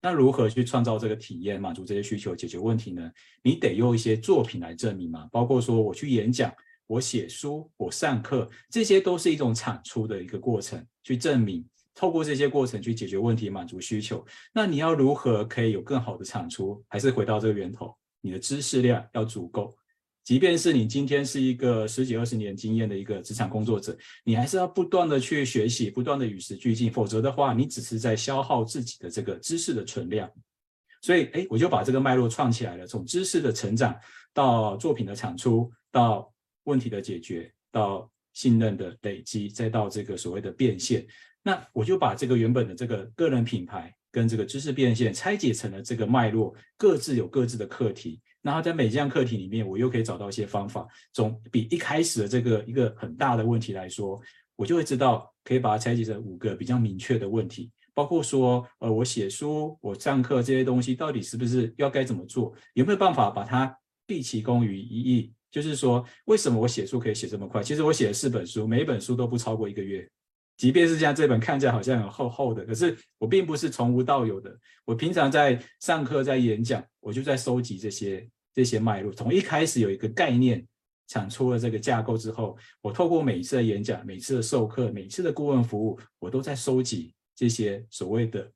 那如何去创造这个体验、满足这些需求、解决问题呢？你得用一些作品来证明嘛。包括说我去演讲、我写书、我上课，这些都是一种产出的一个过程，去证明。透过这些过程去解决问题、满足需求，那你要如何可以有更好的产出？还是回到这个源头，你的知识量要足够。即便是你今天是一个十几二十年经验的一个职场工作者，你还是要不断的去学习，不断的与时俱进，否则的话，你只是在消耗自己的这个知识的存量。所以，哎，我就把这个脉络串起来了，从知识的成长到作品的产出，到问题的解决，到信任的累积，再到这个所谓的变现。那我就把这个原本的这个个人品牌跟这个知识变现拆解成了这个脉络，各自有各自的课题。然后在每项课题里面，我又可以找到一些方法。总比一开始的这个一个很大的问题来说，我就会知道可以把它拆解成五个比较明确的问题，包括说，呃，我写书、我上课这些东西到底是不是要该怎么做？有没有办法把它毕其功于一役？就是说，为什么我写书可以写这么快？其实我写了四本书，每一本书都不超过一个月。即便是像这本看起来好像很厚厚的，可是我并不是从无到有的。我平常在上课、在演讲，我就在收集这些这些脉络。从一开始有一个概念，产出了这个架构之后，我透过每一次的演讲、每次的授课、每次的顾问服务，我都在收集这些所谓的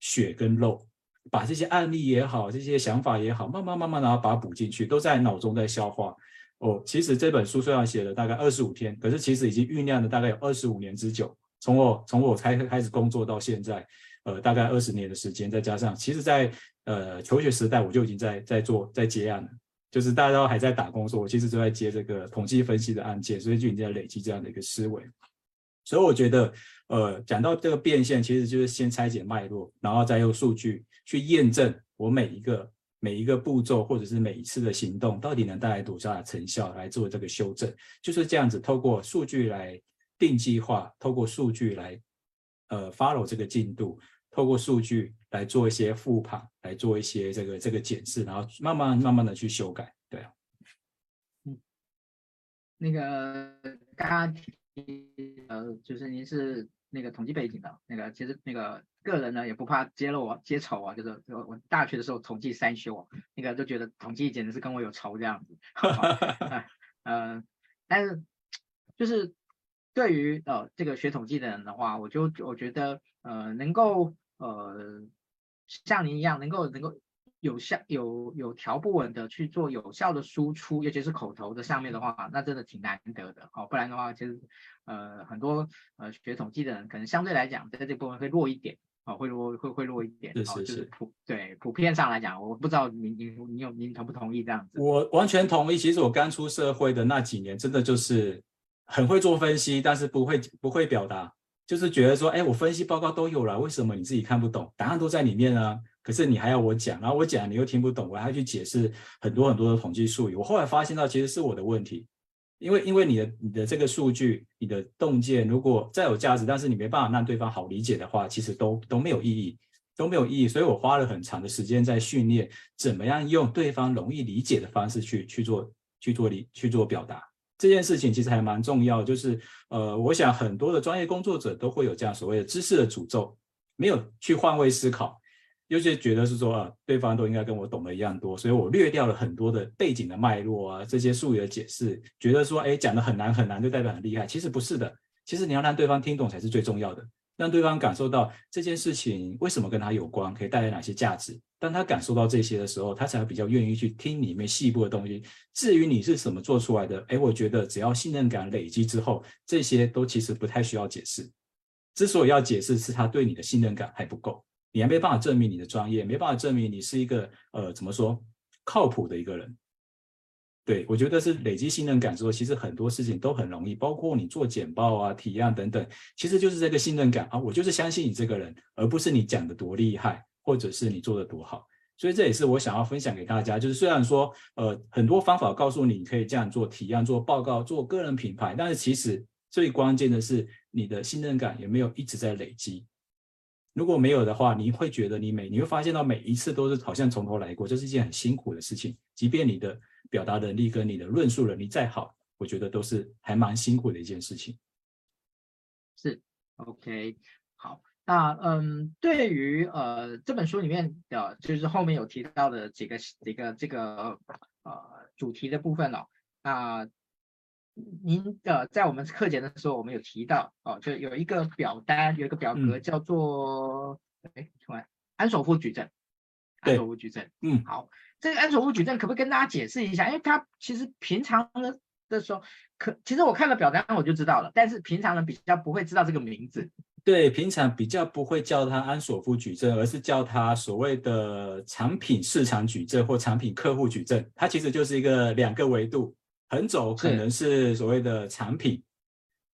血跟肉，把这些案例也好、这些想法也好，慢慢慢慢然后把它补进去，都在脑中在消化。哦，其实这本书虽然写了大概二十五天，可是其实已经酝酿了大概有二十五年之久。从我从我开开始工作到现在，呃，大概二十年的时间，再加上其实在呃求学时代我就已经在在做在接案了。就是大家都还在打工，说我其实都在接这个统计分析的案件，所以就已经在累积这样的一个思维。所以我觉得，呃，讲到这个变现，其实就是先拆解脉络，然后再用数据去验证我每一个每一个步骤或者是每一次的行动到底能带来多大的成效，来做这个修正，就是这样子，透过数据来定计划，透过数据来呃 follow 这个进度，透过数据来做一些复盘，来做一些这个这个检视，然后慢慢慢慢的去修改，对啊，嗯，那个刚刚。呃，就是您是那个统计背景的，那个其实那个个人呢也不怕揭露啊，揭丑啊，就是我我大学的时候统计三修啊，那个就觉得统计简直是跟我有仇这样子。呃，但是就是对于呃这个学统计的人的话，我就我觉得呃能够呃像您一样能够能够。有效有有条不紊的去做有效的输出，尤其是口头的上面的话，那真的挺难得的哦。不然的话，其实呃很多呃学统计的人，可能相对来讲在这部分会弱一点哦，会弱会会弱一点。是是是。就是普对普遍上来讲，我不知道您您您有您同不同意这样子？我完全同意。其实我刚出社会的那几年，真的就是很会做分析，但是不会不会表达，就是觉得说，哎，我分析报告都有了，为什么你自己看不懂？答案都在里面啊。可是你还要我讲，然后我讲你又听不懂，我还要去解释很多很多的统计术语。我后来发现到其实是我的问题，因为因为你的你的这个数据，你的洞见如果再有价值，但是你没办法让对方好理解的话，其实都都没有意义，都没有意义。所以我花了很长的时间在训练，怎么样用对方容易理解的方式去去做去做理去做表达。这件事情其实还蛮重要，就是呃，我想很多的专业工作者都会有这样所谓的知识的诅咒，没有去换位思考。尤其觉得是说啊，对方都应该跟我懂得一样多，所以我略掉了很多的背景的脉络啊，这些术语的解释，觉得说，哎，讲的很难很难，就代表很厉害。其实不是的，其实你要让对方听懂才是最重要的，让对方感受到这件事情为什么跟他有关，可以带来哪些价值。当他感受到这些的时候，他才会比较愿意去听里面细部的东西。至于你是怎么做出来的，哎，我觉得只要信任感累积之后，这些都其实不太需要解释。之所以要解释，是他对你的信任感还不够。你还没办法证明你的专业，没办法证明你是一个呃怎么说靠谱的一个人。对，我觉得是累积信任感之后，其实很多事情都很容易，包括你做简报啊、提案等等，其实就是这个信任感啊，我就是相信你这个人，而不是你讲的多厉害，或者是你做的多好。所以这也是我想要分享给大家，就是虽然说呃很多方法告诉你可以这样做提案、做报告、做个人品牌，但是其实最关键的是你的信任感有没有一直在累积。如果没有的话，你会觉得你每你会发现到每一次都是好像从头来过，这是一件很辛苦的事情。即便你的表达能力跟你的论述能力再好，我觉得都是还蛮辛苦的一件事情。是，OK，好，那嗯，对于呃这本书里面的，就是后面有提到的几个几个这个呃主题的部分哦，那。您的在我们课前的时候，我们有提到哦，就有一个表单，有一个表格叫做哎，什么、嗯？安索夫矩阵。安索夫矩阵。嗯，好，这个安索夫矩阵可不可以跟大家解释一下？因为它其实平常的的时候，可其实我看了表单我就知道了，但是平常人比较不会知道这个名字。对，平常比较不会叫它安索夫矩阵，而是叫它所谓的产品市场矩阵或产品客户矩阵。它其实就是一个两个维度。横轴可能是所谓的产品，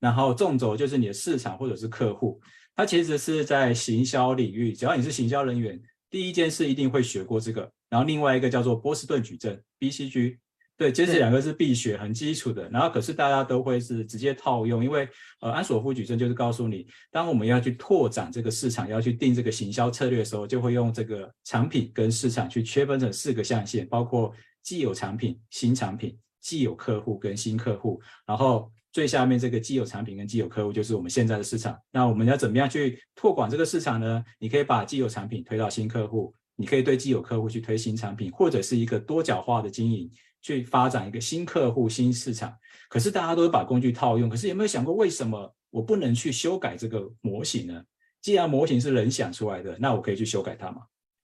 然后纵轴就是你的市场或者是客户。它其实是在行销领域，只要你是行销人员，第一件事一定会学过这个。然后另外一个叫做波士顿矩阵 （BCG），对，这两个是必学，很基础的。然后可是大家都会是直接套用，因为呃安索夫矩阵就是告诉你，当我们要去拓展这个市场，要去定这个行销策略的时候，就会用这个产品跟市场去区分成四个象限，包括既有产品、新产品。既有客户跟新客户，然后最下面这个既有产品跟既有客户就是我们现在的市场。那我们要怎么样去拓广这个市场呢？你可以把既有产品推到新客户，你可以对既有客户去推新产品，或者是一个多角化的经营，去发展一个新客户、新市场。可是大家都是把工具套用，可是有没有想过为什么我不能去修改这个模型呢？既然模型是人想出来的，那我可以去修改它嘛？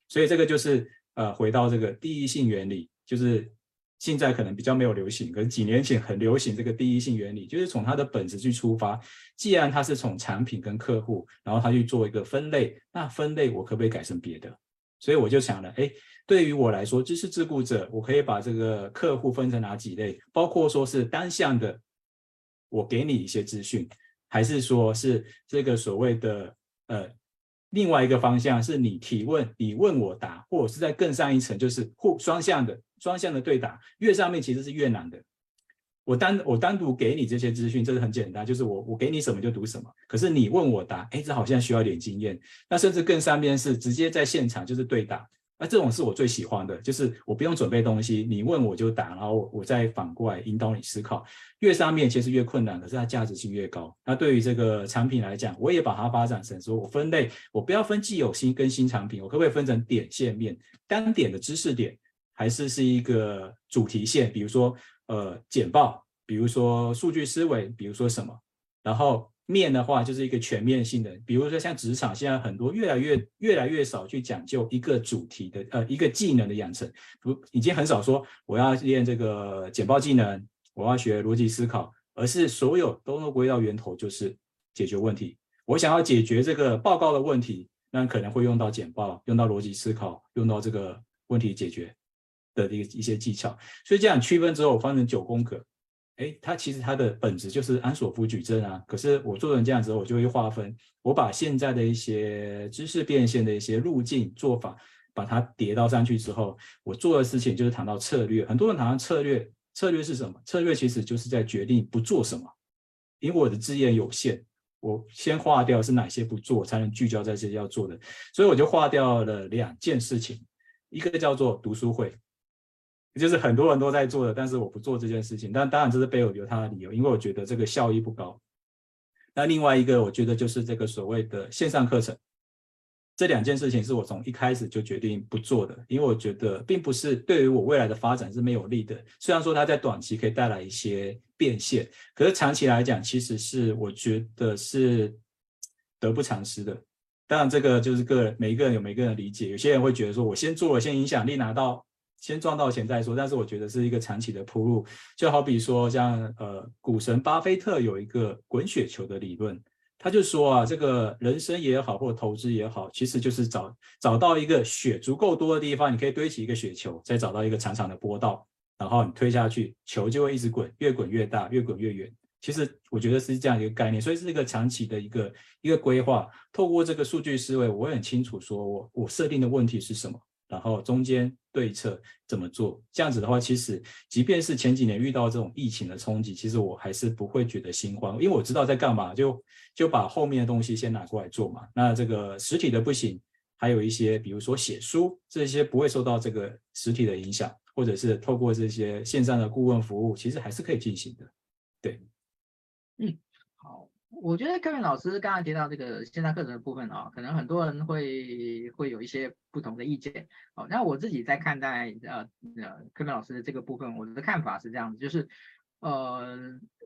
所以这个就是呃，回到这个第一性原理，就是。现在可能比较没有流行，可是几年前很流行这个第一性原理，就是从它的本质去出发。既然它是从产品跟客户，然后它去做一个分类，那分类我可不可以改成别的？所以我就想了，哎，对于我来说，知识自雇者，我可以把这个客户分成哪几类？包括说是单向的，我给你一些资讯，还是说是这个所谓的呃另外一个方向，是你提问，你问我答，或者是在更上一层，就是互双向的双向的对打，越上面其实是越难的。我单我单独给你这些资讯，这是很简单，就是我我给你什么就读什么。可是你问我答，哎，这好像需要点经验。那甚至更上面是直接在现场就是对打，那这种是我最喜欢的，就是我不用准备东西，你问我就答，然后我我再反过来引导你思考。越上面其实越困难，可是它价值性越高。那对于这个产品来讲，我也把它发展成说，我分类，我不要分既有新跟新产品，我可不可以分成点线面单点的知识点，还是是一个主题线，比如说。呃，简报，比如说数据思维，比如说什么，然后面的话就是一个全面性的，比如说像职场，现在很多越来越越来越少去讲究一个主题的，呃，一个技能的养成，不，已经很少说我要练这个简报技能，我要学逻辑思考，而是所有都能归到源头，就是解决问题。我想要解决这个报告的问题，那可能会用到简报，用到逻辑思考，用到这个问题解决。的一个一些技巧，所以这样区分之后，我分成九宫格，哎，它其实它的本质就是安索夫矩阵啊。可是我做成这样之后，我就会划分，我把现在的一些知识变现的一些路径做法，把它叠到上去之后，我做的事情就是谈到策略。很多人谈到策略，策略是什么？策略其实就是在决定不做什么。因为我的资源有限，我先划掉是哪些不做，才能聚焦在这些要做的。所以我就划掉了两件事情，一个叫做读书会。就是很多人都在做的，但是我不做这件事情。但当然这是背后有他的理由，因为我觉得这个效益不高。那另外一个，我觉得就是这个所谓的线上课程，这两件事情是我从一开始就决定不做的，因为我觉得并不是对于我未来的发展是没有利的。虽然说它在短期可以带来一些变现，可是长期来讲，其实是我觉得是得不偿失的。当然，这个就是个人每一个人有每一个人的理解，有些人会觉得说我先做了，先影响力拿到。先赚到钱再说，但是我觉得是一个长期的铺路，就好比说像呃股神巴菲特有一个滚雪球的理论，他就说啊，这个人生也好，或投资也好，其实就是找找到一个雪足够多的地方，你可以堆起一个雪球，再找到一个长长的坡道，然后你推下去，球就会一直滚，越滚越大，越滚越远。其实我觉得是这样一个概念，所以是一个长期的一个一个规划。透过这个数据思维，我会很清楚说我我设定的问题是什么。然后中间对策怎么做？这样子的话，其实即便是前几年遇到这种疫情的冲击，其实我还是不会觉得心慌，因为我知道在干嘛，就就把后面的东西先拿过来做嘛。那这个实体的不行，还有一些比如说写书这些不会受到这个实体的影响，或者是透过这些线上的顾问服务，其实还是可以进行的。对，嗯。我觉得科明老师刚才提到这个线上课程的部分啊、哦，可能很多人会会有一些不同的意见。哦，那我自己在看待呃呃科明老师的这个部分，我的看法是这样子，就是呃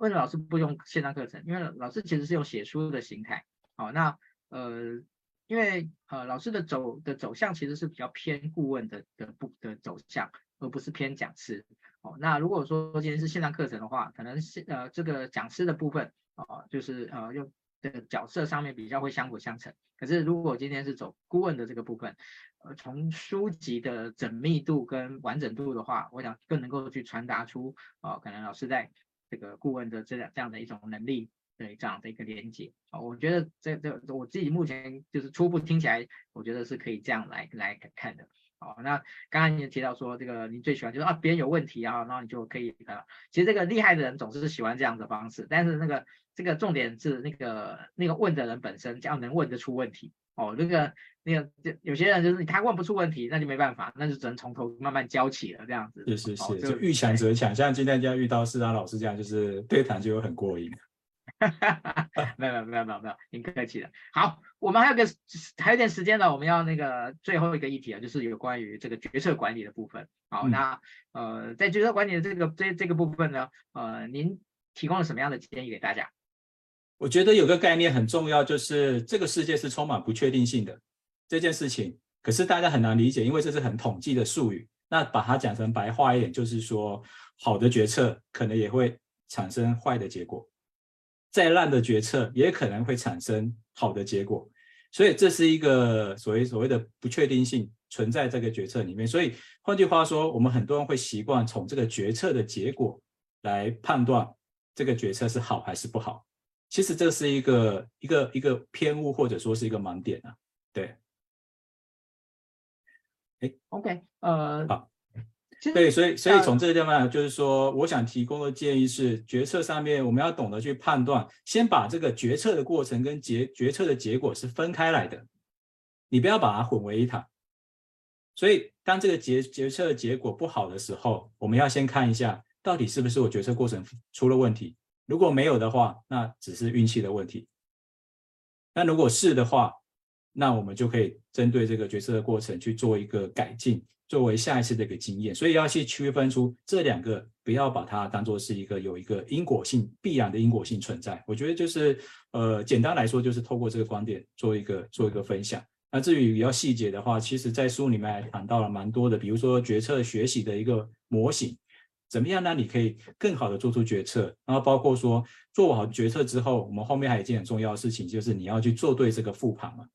为什么老师不用线上课程？因为老师其实是用写书的形态。好、哦，那呃因为呃老师的走的走向其实是比较偏顾问的的不的走向，而不是偏讲师。哦，那如果说今天是线上课程的话，可能是呃这个讲师的部分。啊，就是呃，用这个角色上面比较会相辅相成。可是如果今天是走顾问的这个部分，呃，从书籍的缜密度跟完整度的话，我想更能够去传达出啊，可能老师在这个顾问的这样这样的一种能力，对这样的一个连接。啊，我觉得这这我自己目前就是初步听起来，我觉得是可以这样来来看的。好，那刚刚你提到说这个你最喜欢就是啊，别人有问题啊，然后你就可以呃，其实这个厉害的人总是喜欢这样的方式，但是那个。这个重点是那个那个问的人本身要能问得出问题哦。那个那个有些人就是他问不出问题，那就没办法，那就只能从头慢慢教起了这样子。是是是，哦、就遇强则强。像今天这样遇到世达老师这样，就是对谈就会很过瘾。没有没有没有没有没有，您客气了。好，我们还有个还有点时间呢，我们要那个最后一个议题啊，就是有关于这个决策管理的部分。好，嗯、那呃在决策管理的这个这这个部分呢，呃您提供了什么样的建议给大家？我觉得有个概念很重要，就是这个世界是充满不确定性的这件事情，可是大家很难理解，因为这是很统计的术语。那把它讲成白话一点，就是说，好的决策可能也会产生坏的结果，再烂的决策也可能会产生好的结果。所以这是一个所谓所谓的不确定性存在这个决策里面。所以换句话说，我们很多人会习惯从这个决策的结果来判断这个决策是好还是不好。其实这是一个一个一个偏误，或者说是一个盲点啊。对。哎，OK，呃，好。对，所以所以从这个地方就是说，我想提供的建议是，决策上面我们要懂得去判断，先把这个决策的过程跟决决策的结果是分开来的，你不要把它混为一谈。所以当这个决决策的结果不好的时候，我们要先看一下，到底是不是我决策过程出了问题。如果没有的话，那只是运气的问题。那如果是的话，那我们就可以针对这个决策的过程去做一个改进。作为下一次的一个经验，所以要去区分出这两个，不要把它当做是一个有一个因果性必然的因果性存在。我觉得就是呃，简单来说就是透过这个观点做一个做一个分享。那至于比较细节的话，其实在书里面还谈到了蛮多的，比如说决策学习的一个模型，怎么样让你可以更好的做出决策，然后包括说做好决策之后，我们后面还有一件很重要的事情，就是你要去做对这个复盘嘛。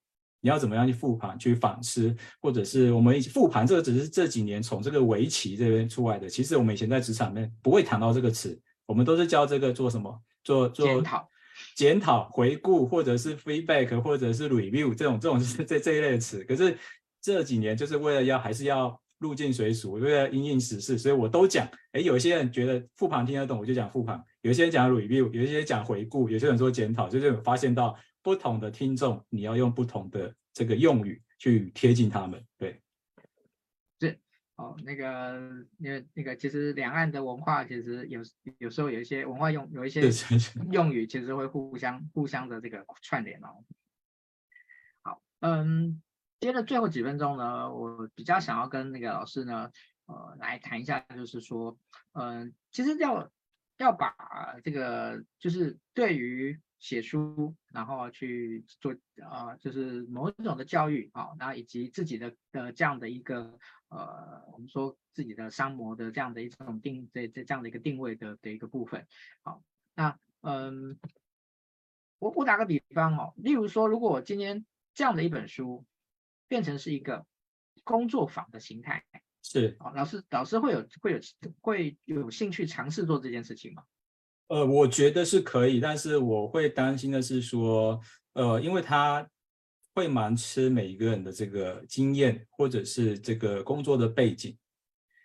你要怎么样去复盘、去反思，或者是我们复盘？这个只是这几年从这个围棋这边出来的。其实我们以前在职场里面不会谈到这个词，我们都是教这个做什么？做做检讨、检讨、回顾，或者是 feedback，或者是 review 这种这种是 这这一类的词。可是这几年就是为了要还是要入境随俗，为了因应时事，所以我都讲。哎，有些人觉得复盘听得懂，我就讲复盘；有些人讲 review，有些人讲回顾，有些人说检讨，就是有发现到。不同的听众，你要用不同的这个用语去贴近他们，对，是哦，那个因为那个其实两岸的文化其实有有时候有一些文化用有一些用语其实会互相互相的这个串联哦。好，嗯，接着最后几分钟呢，我比较想要跟那个老师呢，呃，来谈一下，就是说，嗯，其实要要把这个就是对于。写书，然后去做啊、呃，就是某种的教育啊，那以及自己的的这样的一个呃，我们说自己的商模的这样的一种定这这这样的一个定位的的一个部分。好，那嗯，我我打个比方哦，例如说，如果我今天这样的一本书变成是一个工作坊的形态，是啊，老师老师会有会有会有兴趣尝试做这件事情吗？呃，我觉得是可以，但是我会担心的是说，呃，因为他会蛮吃每一个人的这个经验或者是这个工作的背景，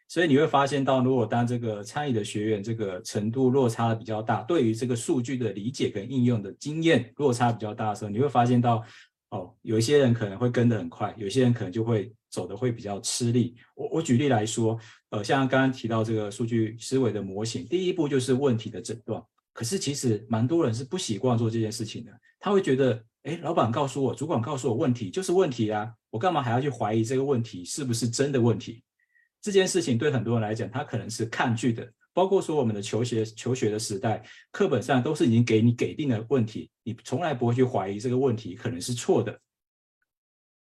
所以你会发现到，如果当这个参与的学员这个程度落差比较大，对于这个数据的理解跟应用的经验落差比较大的时候，你会发现到，哦，有一些人可能会跟得很快，有些人可能就会走得会比较吃力。我我举例来说。呃，像刚刚提到这个数据思维的模型，第一步就是问题的诊断。可是其实蛮多人是不习惯做这件事情的，他会觉得，哎，老板告诉我，主管告诉我，问题就是问题啊，我干嘛还要去怀疑这个问题是不是真的问题？这件事情对很多人来讲，他可能是抗拒的。包括说我们的求学求学的时代，课本上都是已经给你给定的问题，你从来不会去怀疑这个问题可能是错的。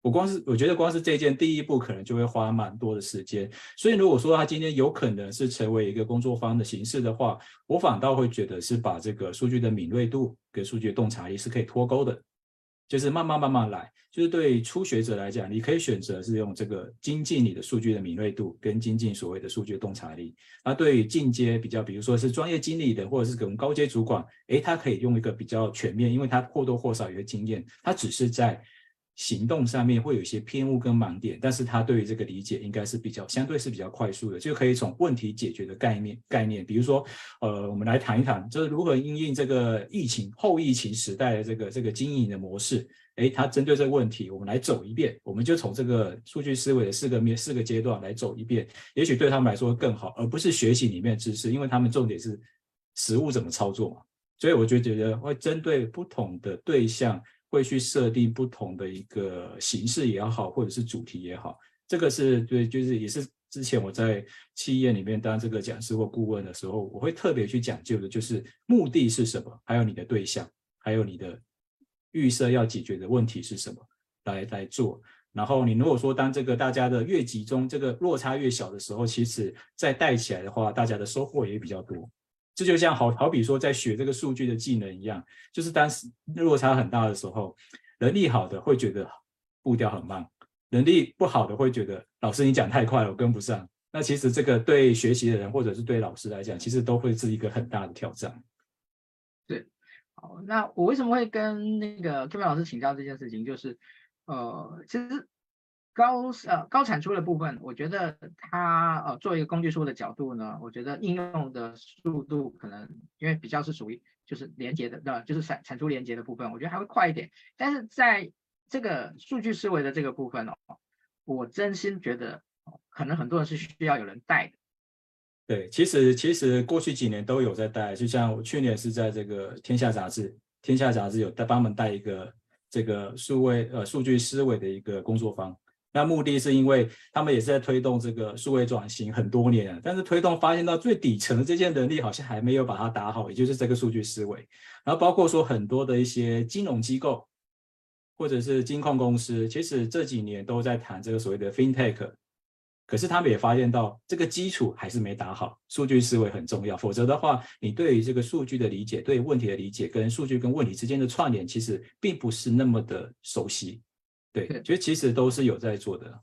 我光是我觉得光是这件第一步可能就会花蛮多的时间，所以如果说他今天有可能是成为一个工作方的形式的话，我反倒会觉得是把这个数据的敏锐度跟数据洞察力是可以脱钩的，就是慢慢慢慢来。就是对初学者来讲，你可以选择是用这个精进你的数据的敏锐度跟精进所谓的数据洞察力。那对于进阶比较，比如说是专业经理的或者是可能高阶主管，诶，他可以用一个比较全面，因为他或多或少有些经验，他只是在。行动上面会有一些偏误跟盲点，但是他对于这个理解应该是比较相对是比较快速的，就可以从问题解决的概念概念，比如说，呃，我们来谈一谈，就是如何应应这个疫情后疫情时代的这个这个经营的模式，诶，他针对这个问题，我们来走一遍，我们就从这个数据思维的四个面四个阶段来走一遍，也许对他们来说更好，而不是学习里面的知识，因为他们重点是实物怎么操作嘛，所以我就觉得会针对不同的对象。会去设定不同的一个形式也好，或者是主题也好，这个是对，就是也是之前我在企业里面当这个讲师或顾问的时候，我会特别去讲究的，就是目的是什么，还有你的对象，还有你的预设要解决的问题是什么，来来做。然后你如果说当这个大家的越集中，这个落差越小的时候，其实再带起来的话，大家的收获也比较多。这就像好好比说，在学这个数据的技能一样，就是当时落差很大的时候，能力好的会觉得步调很慢，能力不好的会觉得老师你讲太快了，我跟不上。那其实这个对学习的人或者是对老师来讲，其实都会是一个很大的挑战。对，好，那我为什么会跟那个 Kevin 老师请教这件事情？就是呃，其实高呃高产出的部分，我觉得它呃作为一个工具书的角度呢，我觉得应用的速度可能因为比较是属于就是连接的，呃，就是产产出连接的部分，我觉得还会快一点。但是在这个数据思维的这个部分哦，我真心觉得可能很多人是需要有人带的。对，其实其实过去几年都有在带，就像我去年是在这个《天下杂志》，《天下杂志》有带帮忙带一个这个数位呃数据思维的一个工作坊。那目的是因为他们也是在推动这个数位转型很多年，但是推动发现到最底层的这件能力好像还没有把它打好，也就是这个数据思维。然后包括说很多的一些金融机构。或者是金控公司，其实这几年都在谈这个所谓的 FinTech，可是他们也发现到这个基础还是没打好，数据思维很重要，否则的话，你对于这个数据的理解、对问题的理解跟数据跟问题之间的串联，其实并不是那么的熟悉。对，其实其实都是有在做的。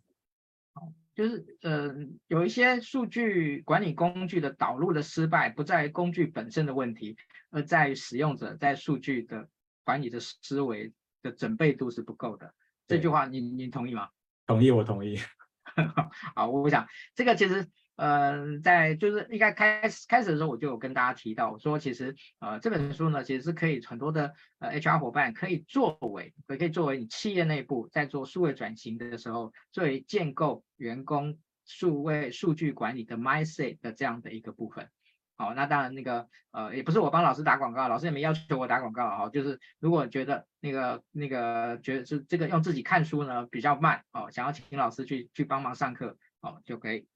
好，就是呃，有一些数据管理工具的导入的失败，不在于工具本身的问题，而在于使用者在数据的管理的思维。的准备度是不够的，这句话你你同意吗？同意，我同意。好，我想这个其实呃，在就是应该开始开始的时候，我就有跟大家提到，我说其实呃这本书呢，其实是可以很多的呃 HR 伙伴可以作为，也可以作为你企业内部在做数位转型的时候，作为建构员工数位数据管理的 mindset 的这样的一个部分。好，那当然那个呃，也不是我帮老师打广告，老师也没要求我打广告哈。就是如果觉得那个那个觉得是这个用自己看书呢比较慢哦，想要请老师去去帮忙上课哦，就可以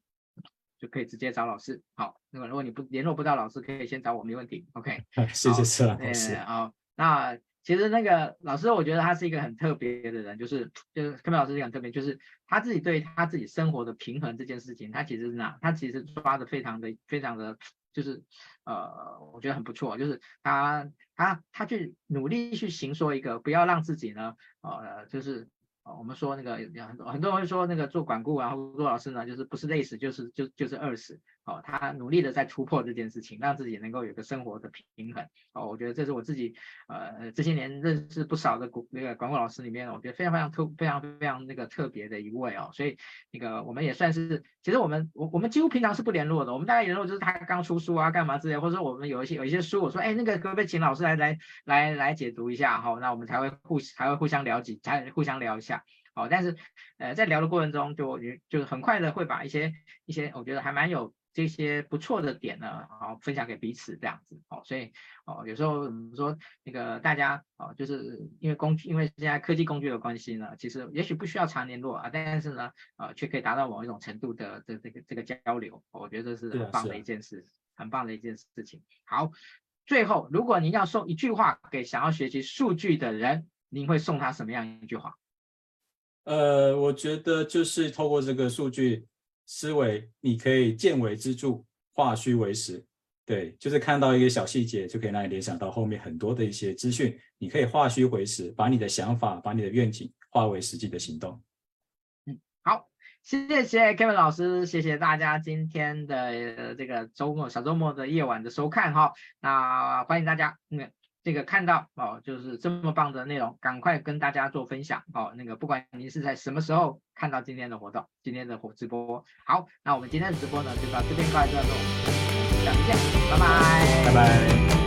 就可以直接找老师。好，那么如果你不联络不到老师，可以先找我，没问题。OK，谢谢谢老师。好，那其实那个老师，我觉得他是一个很特别的人，就是就是科明老师是很特别，就是他自己对他自己生活的平衡这件事情，他其实是哪，他其实抓的非常的非常的。就是，呃，我觉得很不错，就是他他他去努力去行说一个，不要让自己呢，呃，就是。我们说那个很多很多人说那个做管顾啊，或做老师呢，就是不是累死就是就就是饿死。哦，他努力的在突破这件事情，让自己能够有个生活的平衡。哦，我觉得这是我自己呃这些年认识不少的那个管顾老师里面，我觉得非常非常特非常非常那个特别的一位哦。所以那个我们也算是，其实我们我我们几乎平常是不联络的。我们大概联络就是他刚出书啊，干嘛之类，或者说我们有一些有一些书，我说哎那个可不可以请老师来来来来解读一下？哈、那我们才会互才会互相了解，才互相聊一下。好，但是，呃，在聊的过程中就，就就是很快的会把一些一些我觉得还蛮有这些不错的点呢，好分享给彼此这样子。哦，所以哦，有时候我们说那个大家哦，就是因为工具，因为现在科技工具的关系呢，其实也许不需要常联络啊，但是呢，呃，却可以达到某一种程度的这这个这个交流。我觉得这是很棒的一件事，很棒的一件事情。好，最后，如果您要送一句话给想要学习数据的人，您会送他什么样一句话？呃，我觉得就是透过这个数据思维，你可以见微知著，化虚为实。对，就是看到一个小细节，就可以让你联想到后面很多的一些资讯。你可以化虚为实，把你的想法，把你的愿景化为实际的行动。嗯，好，谢谢 Kevin 老师，谢谢大家今天的这个周末小周末的夜晚的收看哈。那欢迎大家，嗯。这个看到哦，就是这么棒的内容，赶快跟大家做分享哦。那个不管您是在什么时候看到今天的活动，今天的活直播，好，那我们今天的直播呢就到这边告一段落，下次见，拜拜，拜拜。